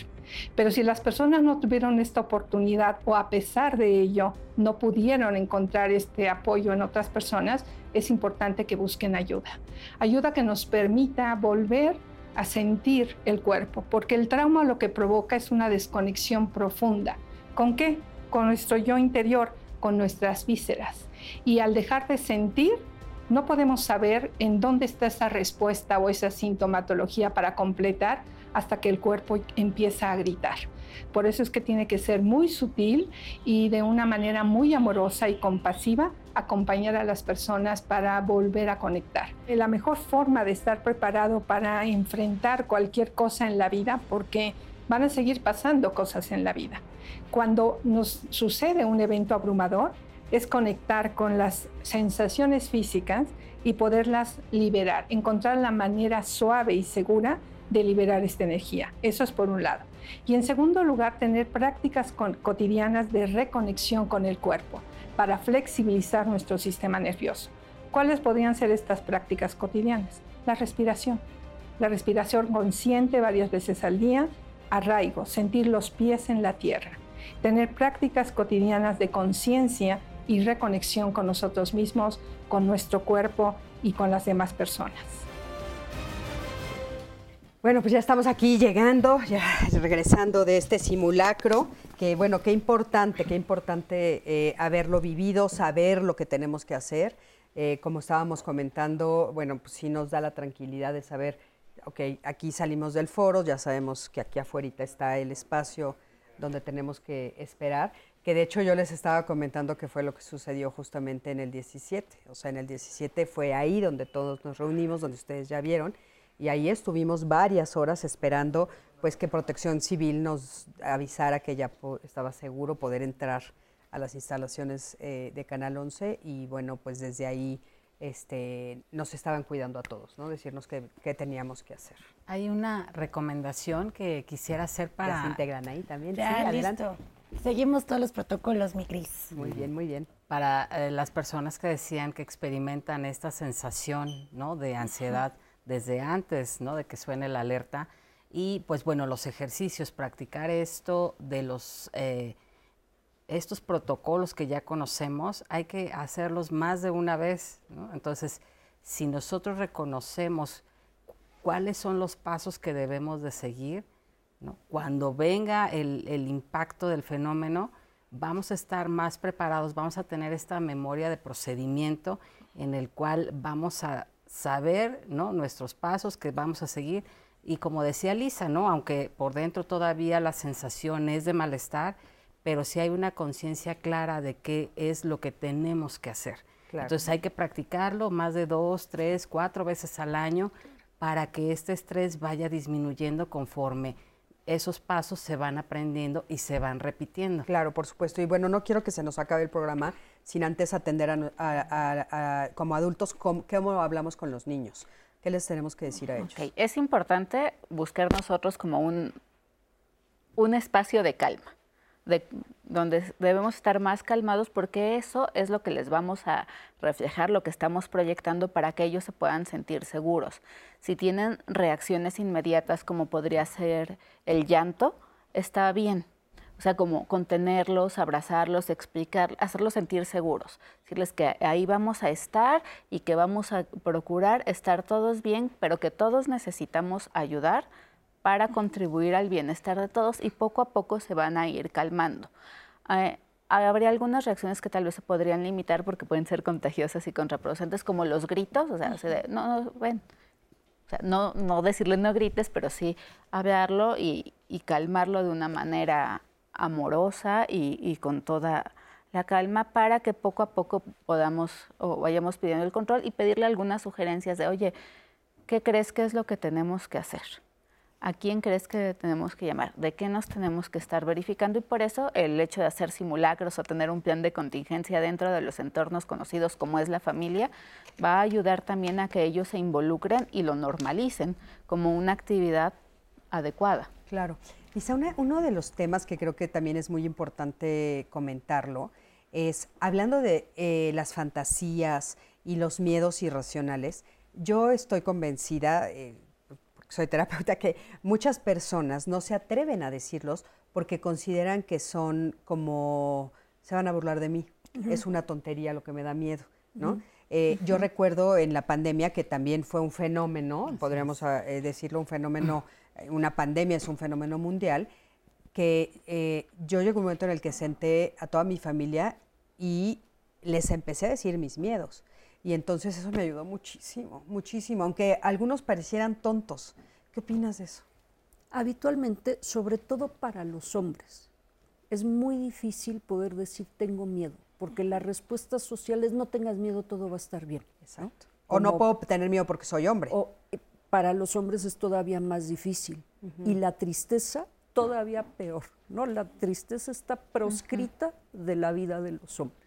Pero si las personas no tuvieron esta oportunidad o a pesar de ello no pudieron encontrar este apoyo en otras personas, es importante que busquen ayuda. Ayuda que nos permita volver a sentir el cuerpo, porque el trauma lo que provoca es una desconexión profunda. ¿Con qué? Con nuestro yo interior, con nuestras vísceras. Y al dejar de sentir, no podemos saber en dónde está esa respuesta o esa sintomatología para completar hasta que el cuerpo empieza a gritar. Por eso es que tiene que ser muy sutil y de una manera muy amorosa y compasiva acompañar a las personas para volver a conectar. La mejor forma de estar preparado para enfrentar cualquier cosa en la vida, porque van a seguir pasando cosas en la vida. Cuando nos sucede un evento abrumador, es conectar con las sensaciones físicas y poderlas liberar, encontrar la manera suave y segura de liberar esta energía. Eso es por un lado. Y en segundo lugar, tener prácticas cotidianas de reconexión con el cuerpo para flexibilizar nuestro sistema nervioso. ¿Cuáles podrían ser estas prácticas cotidianas? La respiración. La respiración consciente varias veces al día, arraigo, sentir los pies en la tierra. Tener prácticas cotidianas de conciencia y reconexión con nosotros mismos, con nuestro cuerpo y con las demás personas. Bueno, pues ya estamos aquí llegando, ya regresando de este simulacro, que bueno, qué importante, qué importante eh, haberlo vivido, saber lo que tenemos que hacer. Eh, como estábamos comentando, bueno, pues sí nos da la tranquilidad de saber, ok, aquí salimos del foro, ya sabemos que aquí afuera está el espacio donde tenemos que esperar, que de hecho yo les estaba comentando que fue lo que sucedió justamente en el 17, o sea, en el 17 fue ahí donde todos nos reunimos, donde ustedes ya vieron, y ahí estuvimos varias horas esperando pues que Protección Civil nos avisara que ya estaba seguro poder entrar a las instalaciones eh, de Canal 11 y bueno, pues desde ahí este, nos estaban cuidando a todos, ¿no? Decirnos qué, teníamos que hacer. Hay una recomendación que quisiera hacer para... se integran ahí también. Ya, Listo. Seguimos todos los protocolos, mi Cris. Muy bien, muy bien. Para eh, las personas que decían que experimentan esta sensación, ¿no? De ansiedad desde antes ¿no? de que suene la alerta. Y pues bueno, los ejercicios, practicar esto de los eh, estos protocolos que ya conocemos, hay que hacerlos más de una vez. Entonces, si nosotros reconocemos cuáles son los pasos que debemos de seguir, cuando venga el, el impacto del fenómeno, vamos a estar más preparados, vamos a tener esta memoria de procedimiento en el cual vamos a saber ¿no? nuestros pasos que vamos a seguir. Y como decía Lisa, ¿no? aunque por dentro todavía la sensación es de malestar, pero sí hay una conciencia clara de qué es lo que tenemos que hacer. Entonces hay que practicarlo más de dos, tres, cuatro veces al año para que este estrés vaya disminuyendo conforme esos pasos se van aprendiendo y se van repitiendo. Claro, por supuesto. Y bueno, no quiero que se nos acabe el programa sin antes atender a, como adultos cómo, hablamos con los niños. ¿Qué les tenemos que decir a ellos? Es importante buscar nosotros como un, un espacio de calma de, donde debemos estar más calmados porque eso es lo que les vamos a reflejar, lo que estamos proyectando para que ellos se puedan sentir seguros. Si tienen reacciones inmediatas como podría ser el llanto, está bien. O sea, como contenerlos, abrazarlos, explicar, hacerlos sentir seguros. Decirles que ahí vamos a estar y que vamos a procurar estar todos bien, pero que todos necesitamos ayudar para contribuir al bienestar de todos y poco a poco se van a ir calmando. Eh, habría algunas reacciones que tal vez se podrían limitar porque pueden ser contagiosas y contraproducentes, como los gritos, o sea, no, no, no, no decirle no grites, pero sí hablarlo y, calmarlo de una manera amorosa y, con toda la calma para que poco a poco podamos o vayamos pidiendo el control y pedirle algunas sugerencias de, oye, ¿qué crees que es lo que tenemos que hacer? ¿A quién crees que tenemos que llamar? ¿De qué nos tenemos que estar verificando? Y por eso el hecho de hacer simulacros o tener un plan de contingencia dentro de los entornos conocidos como es la familia va a ayudar también a que ellos se involucren y lo normalicen como una actividad adecuada. Claro. Quizá uno de los temas que creo que también es muy importante comentarlo es, hablando de eh, las fantasías y los miedos irracionales, yo estoy convencida, eh, soy terapeuta, que muchas personas no se atreven a decirlos porque consideran que son como, se van a burlar de mí, es una tontería lo que me da miedo, ¿no? Eh, yo recuerdo en la pandemia que también fue un fenómeno, podríamos ah, eh, decirlo, un fenómeno, eh, una pandemia es un fenómeno mundial, que yo llegó un momento en el que senté a toda mi familia y les empecé a decir mis miedos. Y entonces eso me ayudó muchísimo, muchísimo, aunque algunos parecieran tontos. ¿Qué opinas de eso? Habitualmente, sobre todo para los hombres, es muy difícil poder decir tengo miedo, porque la respuesta social es no tengas miedo, todo va a estar bien. Exacto. O no puedo tener miedo porque soy hombre. O, eh, para los hombres es todavía más difícil. Y la tristeza todavía peor, ¿no? La tristeza está proscrita de la vida de los hombres.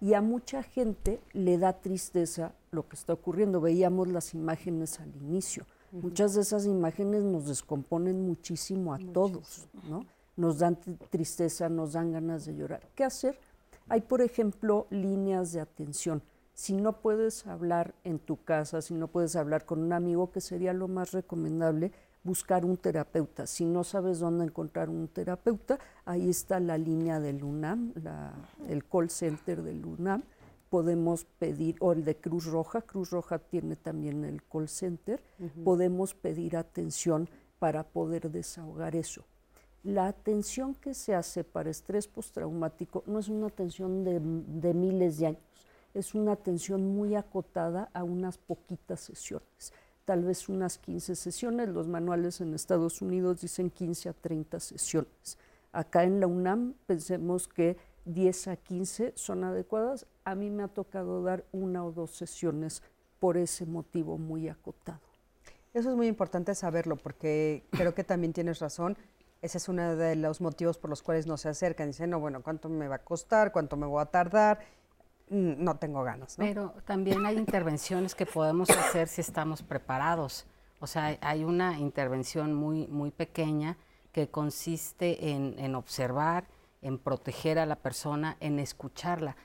Y a mucha gente le da tristeza lo que está ocurriendo. Veíamos las imágenes al inicio. Muchas de esas imágenes nos descomponen muchísimo a todos, ¿no? Nos dan tristeza, nos dan ganas de llorar. ¿Qué hacer? Hay, por ejemplo, líneas de atención. Si no puedes hablar en tu casa, si no puedes hablar con un amigo, que sería lo más recomendable, buscar un terapeuta. Si no sabes dónde encontrar un terapeuta, ahí está la línea del UNAM, el call center del UNAM. Podemos pedir, o el de Cruz Roja, Cruz Roja tiene también el call center, podemos pedir atención para poder desahogar eso. La atención que se hace para estrés postraumático no es una atención de, de miles de años, es una atención muy acotada a unas poquitas sesiones tal vez unas 15 sesiones. Los manuales en Estados Unidos dicen 15 a 30 sesiones. Acá en la UNAM pensemos que 10 a 15 son adecuadas. A mí me ha tocado dar una o dos sesiones por ese motivo muy acotado. Eso es muy importante saberlo porque creo que también tienes razón. Ese es uno de los motivos por los cuales no se acercan. Dicen, no, bueno, ¿cuánto me va a costar? ¿Cuánto me voy a tardar? No tengo ganas. Pero también hay intervenciones que podemos hacer si estamos preparados. O sea, hay una intervención muy, muy pequeña que consiste en, observar, en proteger a la persona, en escucharla.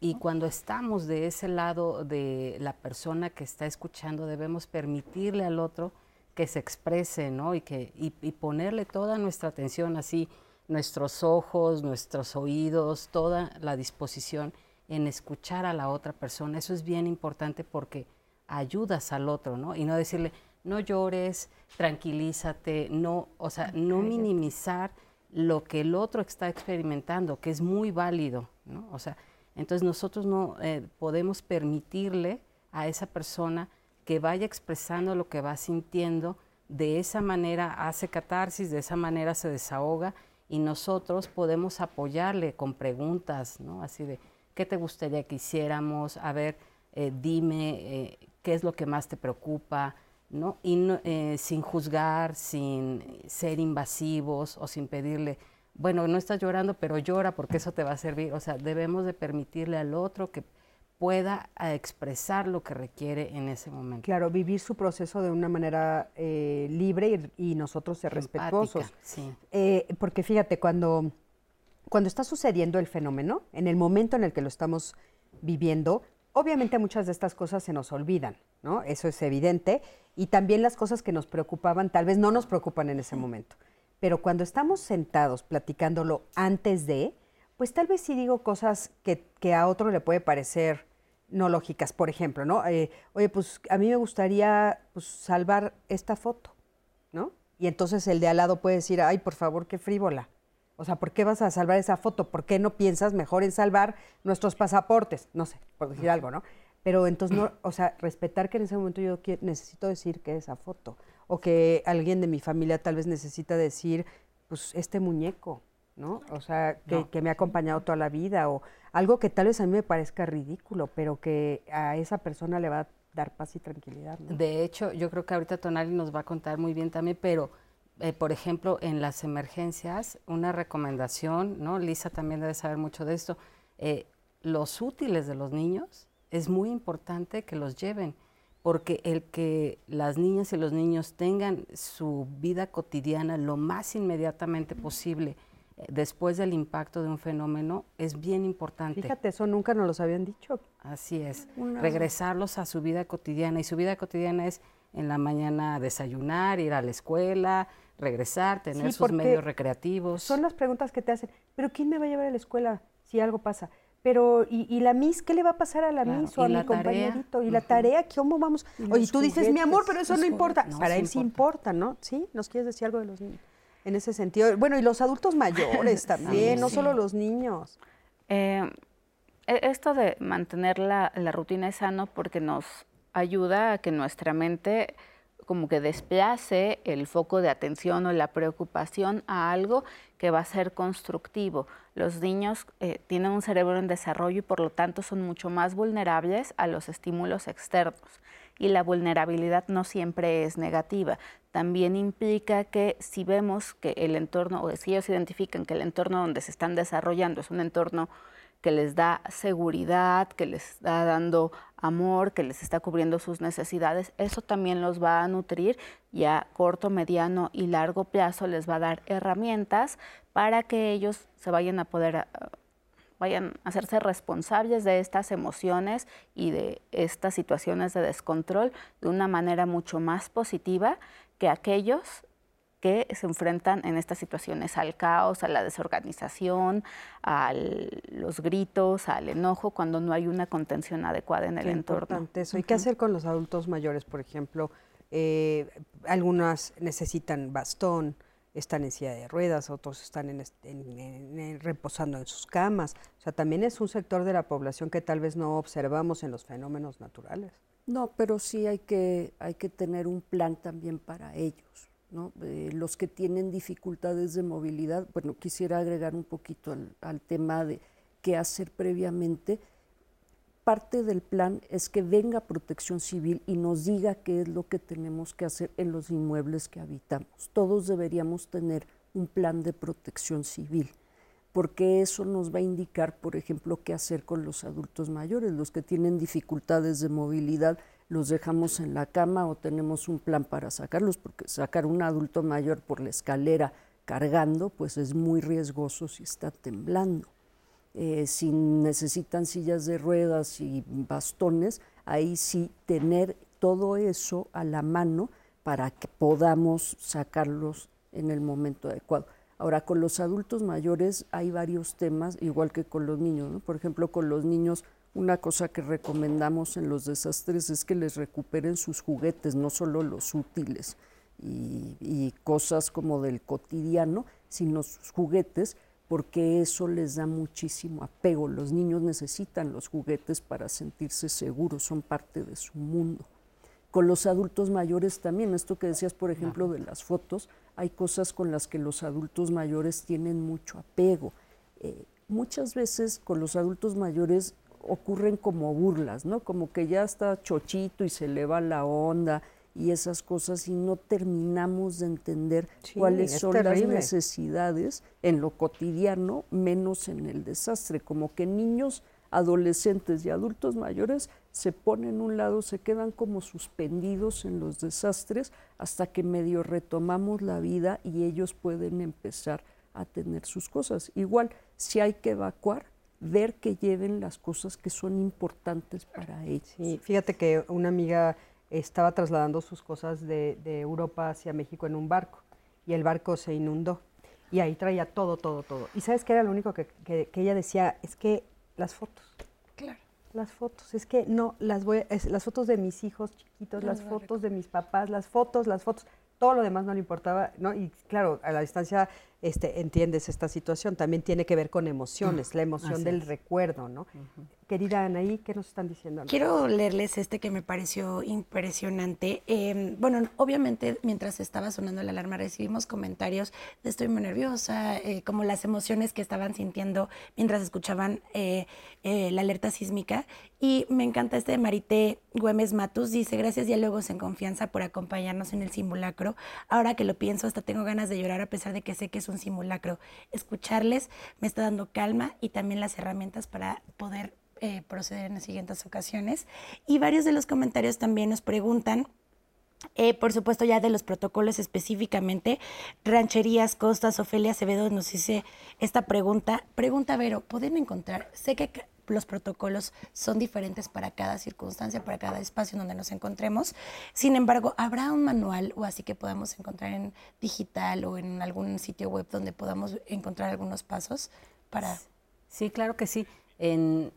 Y, cuando estamos de ese lado de la persona que está escuchando, debemos permitirle al otro que se exprese, ¿no? Y, que, y ponerle toda nuestra atención así, nuestros ojos, nuestros oídos, toda la disposición en escuchar a la otra persona. Eso es bien importante porque ayudas al otro, ¿no? Y no decirle, no llores, tranquilízate, no, o sea, no minimizar lo que el otro está experimentando, que es muy válido, ¿no? O sea, entonces nosotros no eh, podemos permitirle a esa persona que vaya expresando lo que va sintiendo, de esa manera hace catarsis, de esa manera se desahoga y nosotros podemos apoyarle con preguntas, ¿no? Así de, ¿Qué te gustaría que hiciéramos? A ver, eh, dime eh, qué es lo que más te preocupa, ¿no? Y eh, sin juzgar, sin ser invasivos o sin pedirle, bueno, no estás llorando, pero llora porque eso te va a servir. O sea, debemos de permitirle al otro que pueda expresar lo que requiere en ese momento. Claro, vivir su proceso de una manera libre y, nosotros ser respetuosos. Sí. porque fíjate, cuando cuando está sucediendo el fenómeno, en el momento en el que lo estamos viviendo, obviamente muchas de estas cosas se nos olvidan, ¿no? Eso es evidente. Y también las cosas que nos preocupaban, tal vez no nos preocupan en ese momento. Pero cuando estamos sentados platicándolo antes de, pues tal vez sí digo cosas que, a otro le puede parecer no lógicas. Por ejemplo, ¿no? Eh, oye, pues a mí me gustaría pues, salvar esta foto, ¿no? Y entonces el de al lado puede decir, ay, por favor, qué frívola. O sea, ¿por qué vas a salvar esa foto? ¿Por qué no piensas mejor en salvar nuestros pasaportes? No sé, por decir algo, ¿no? Pero entonces, no, o sea, respetar que en ese momento yo necesito decir que esa foto. O que alguien de mi familia tal vez necesita decir, pues, este muñeco, ¿no? O sea, que, me ha acompañado toda la vida o algo que tal vez a mí me parezca ridículo, pero que a esa persona le va a dar paz y tranquilidad. De hecho, yo creo que ahorita Tonali nos va a contar muy bien también, pero eh, por ejemplo, en las emergencias, una recomendación, ¿no? Lisa también debe saber mucho de esto, eh, los útiles de los niños es muy importante que los lleven, porque el que las niñas y los niños tengan su vida cotidiana lo más inmediatamente posible, después del impacto de un fenómeno es bien importante. Fíjate, eso nunca nos lo habían dicho. Así es, regresarlos a su vida cotidiana y su vida cotidiana es en la mañana desayunar, ir a la escuela, regresar, tener sus medios recreativos. Son las preguntas que te hacen, pero ¿quién me va a llevar a la escuela si algo pasa? Pero, ¿y, la Miss? ¿Qué le va a pasar a la Miss o a mi compañerito? ¿Y la tarea? ¿Cómo vamos? Oye, tú dices, mi amor, pero eso no importa. Para él sí importa, ¿no? ¿Sí? ¿Nos quieres decir algo de los niños? en ese sentido. Bueno, y los adultos mayores también, no solo los niños. Eh, e, esto de mantener la, rutina es sano porque nos ayuda a que nuestra mente como que desplace el foco de atención o la preocupación a algo que va a ser constructivo. Los niños eh, tienen un cerebro en desarrollo y por lo tanto son mucho más vulnerables a los estímulos externos y la vulnerabilidad no siempre es negativa. También implica que si vemos que el entorno, o si ellos identifican que el entorno donde se están desarrollando es un entorno que les da seguridad, que les está dando amor, que les está cubriendo sus necesidades, eso también los va a nutrir y a corto, mediano y largo plazo les va a dar herramientas para que ellos se vayan a poder vayan a hacerse responsables de estas emociones y de estas situaciones de descontrol de una manera mucho más positiva que aquellos que se enfrentan en estas situaciones al caos, a la desorganización, a los gritos, al enojo, cuando no hay una contención adecuada en el entorno. Eso. ¿Y qué hacer con los adultos mayores, por ejemplo? Eh, algunas necesitan bastón, están en silla de ruedas, otros están en, reposando en sus camas. O sea, también es un sector de la población que tal vez no observamos en los fenómenos naturales. No, pero sí hay que, hay que tener un plan también para ellos. ¿No? los que tienen dificultades de movilidad, bueno, quisiera agregar un poquito al, al tema de qué hacer previamente parte del plan es que venga protección civil y nos diga qué es lo que tenemos que hacer en los inmuebles que habitamos. Todos deberíamos tener un plan de protección civil, porque eso nos va a indicar, por ejemplo, qué hacer con los adultos mayores, los que tienen dificultades de movilidad, los dejamos en la cama o tenemos un plan para sacarlos, porque sacar un adulto mayor por la escalera cargando, pues es muy riesgoso si está temblando. Eh, si necesitan sillas de ruedas y bastones, ahí sí tener todo eso a la mano para que podamos sacarlos en el momento adecuado. Ahora, con los adultos mayores hay varios temas, igual que con los niños. Por ejemplo, con los niños, una cosa que recomendamos en los desastres es que les recuperen sus juguetes, no solo los útiles y, y cosas como del cotidiano, sino sus juguetes, porque eso les da muchísimo apego. Los niños necesitan los juguetes para sentirse seguros, son parte de su mundo. Con los adultos mayores también, esto que decías, por ejemplo, de las fotos, hay cosas con las que los adultos mayores tienen mucho apego. Eh, muchas veces con los adultos mayores ocurren como burlas, ¿no? Como que ya está chochito y se le va la onda, y esas cosas y no terminamos de entender cuáles son las necesidades en lo cotidiano, menos en el desastre, como que niños, adolescentes y adultos mayores se ponen a un lado, se quedan como suspendidos en los desastres hasta que medio retomamos la vida y ellos pueden empezar a tener sus cosas. Igual, si hay que evacuar, ver que lleven las cosas que son importantes para ellos. Sí, fíjate que una amiga estaba trasladando sus cosas de, Europa hacia México en un barco y el barco se inundó y ahí traía todo, todo, todo. Y sabes qué era lo único que, ella decía, es que las fotos. Claro. Las fotos, es que no, las voy, las fotos de mis hijos chiquitos, las fotos de mis papás, las fotos, las fotos, todo lo demás no le importaba, ¿no? Y claro, a la distancia este, entiendes esta situación. También tiene que ver con emociones, la emoción del recuerdo, ¿no? Querida Anaí, ¿qué nos están diciendo? Quiero leerles este que me pareció impresionante. Em, bueno, obviamente mientras estaba sonando la alarma recibimos comentarios de estoy muy nerviosa, eh, como las emociones que estaban sintiendo mientras escuchaban eh, eh, la alerta sísmica. Y me encanta este de Marité Güemes Matus, dice, gracias Diálogos en Confianza por acompañarnos en el simulacro. Ahora que lo pienso, hasta tengo ganas de llorar a pesar de que sé que es un simulacro. Escucharles me está dando calma y también las herramientas para poder eh, proceder en las siguientes ocasiones. Y varios de los comentarios también nos preguntan eh, por supuesto, ya de los protocolos específicamente, Rancherías, Costas, Ofelia Acevedo nos dice esta pregunta. Pregunta, Vero, ¿pueden encontrar? Sé que los protocolos son diferentes para cada circunstancia, para cada espacio donde nos encontremos. Sin embargo, ¿habrá un manual o así que podamos encontrar en digital o en algún sitio web donde podamos encontrar algunos pasos para... Sí, claro que sí. En,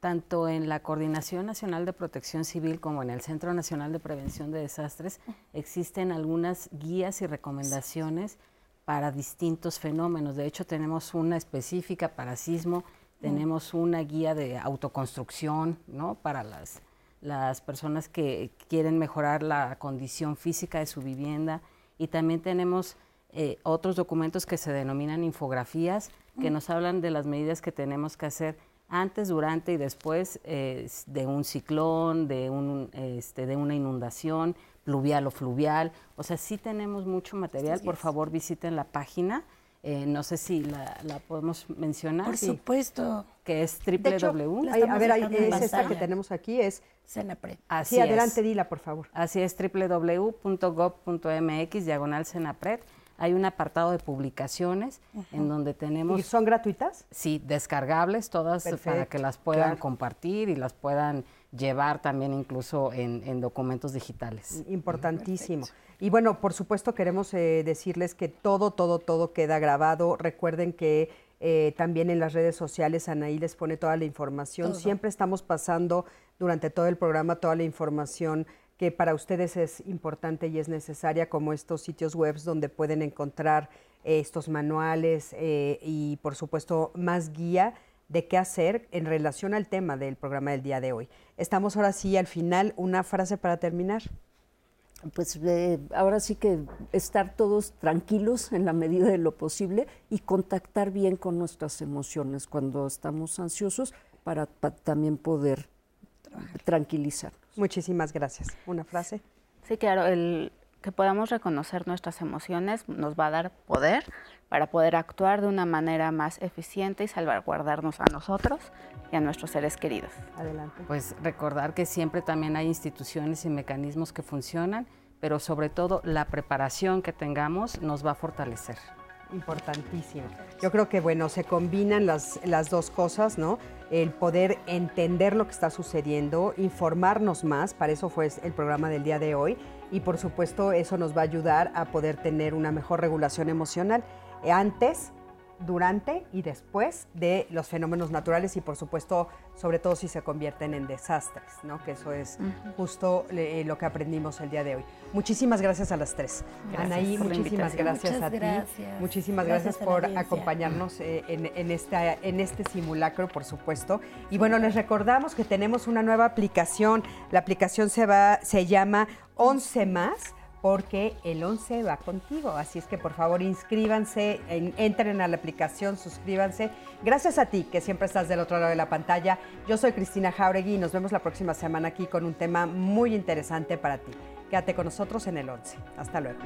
tanto en la Coordinación Nacional de Protección Civil como en el Centro Nacional de Prevención de Desastres existen algunas guías y recomendaciones para distintos fenómenos. De hecho, tenemos una específica para sismo, tenemos una guía de autoconstrucción, ¿no? Para las, las personas que quieren mejorar la condición física de su vivienda y también tenemos eh, otros documentos que se denominan infografías que nos hablan de las medidas que tenemos que hacer antes, durante y después eh, de un ciclón, de, un, este, de una inundación pluvial o fluvial. O sea, sí tenemos mucho material. Por favor, visiten la página. Eh, no sé si la, podemos mencionar. Por supuesto. Que es www. a ver, es esta que tenemos aquí, es Senapred. Así sí, adelante, dila, por favor. Así es, www.gov.mx, diagonal Senapred hay un apartado de publicaciones en donde tenemos... ¿Y son gratuitas? Sí, descargables todas para que las puedan compartir y las puedan llevar también incluso en, documentos digitales. Importantísimo. Y bueno, por supuesto queremos eh, decirles que todo, todo, todo queda grabado. Recuerden que eh, también en las redes sociales Anaí les pone toda la información. Siempre estamos pasando durante todo el programa toda la información que para ustedes es importante y es necesaria, como estos sitios web donde pueden encontrar eh, estos manuales eh, y, por supuesto, más guía de qué hacer en relación al tema del programa del día de hoy. Estamos ahora sí al final. Una frase para terminar. Pues eh, ahora sí que estar todos tranquilos en la medida de lo posible y contactar bien con nuestras emociones cuando estamos ansiosos para también poder tranquilizar. Muchísimas gracias. ¿Una frase? Sí, claro, el que podamos reconocer nuestras emociones nos va a dar poder para poder actuar de una manera más eficiente y salvaguardarnos a nosotros y a nuestros seres queridos. Adelante. Pues recordar que siempre también hay instituciones y mecanismos que funcionan, pero sobre todo la preparación que tengamos nos va a fortalecer. Importantísimo. Yo creo que, bueno, se combinan las, las dos cosas, ¿no? El poder entender lo que está sucediendo, informarnos más, para eso fue el programa del día de hoy, y por supuesto eso nos va a ayudar a poder tener una mejor regulación emocional. Antes, durante y después de los fenómenos naturales y por supuesto, sobre todo si se convierten en desastres, ¿no? Que eso es justo eh, lo que aprendimos el día de hoy. Muchísimas gracias a las tres. Anaí, muchísimas gracias a ti. Muchísimas gracias, por acompañarnos eh, en, esta, en este simulacro, por supuesto. Y bueno, les recordamos que tenemos una nueva aplicación. La aplicación se va, se llama 11 más porque el 11 va contigo. Así es que por favor inscríbanse, entren a la aplicación, suscríbanse. Gracias a ti que siempre estás del otro lado de la pantalla. Yo soy Cristina Jauregui y nos vemos la próxima semana aquí con un tema muy interesante para ti. Quédate con nosotros en el 11. Hasta luego.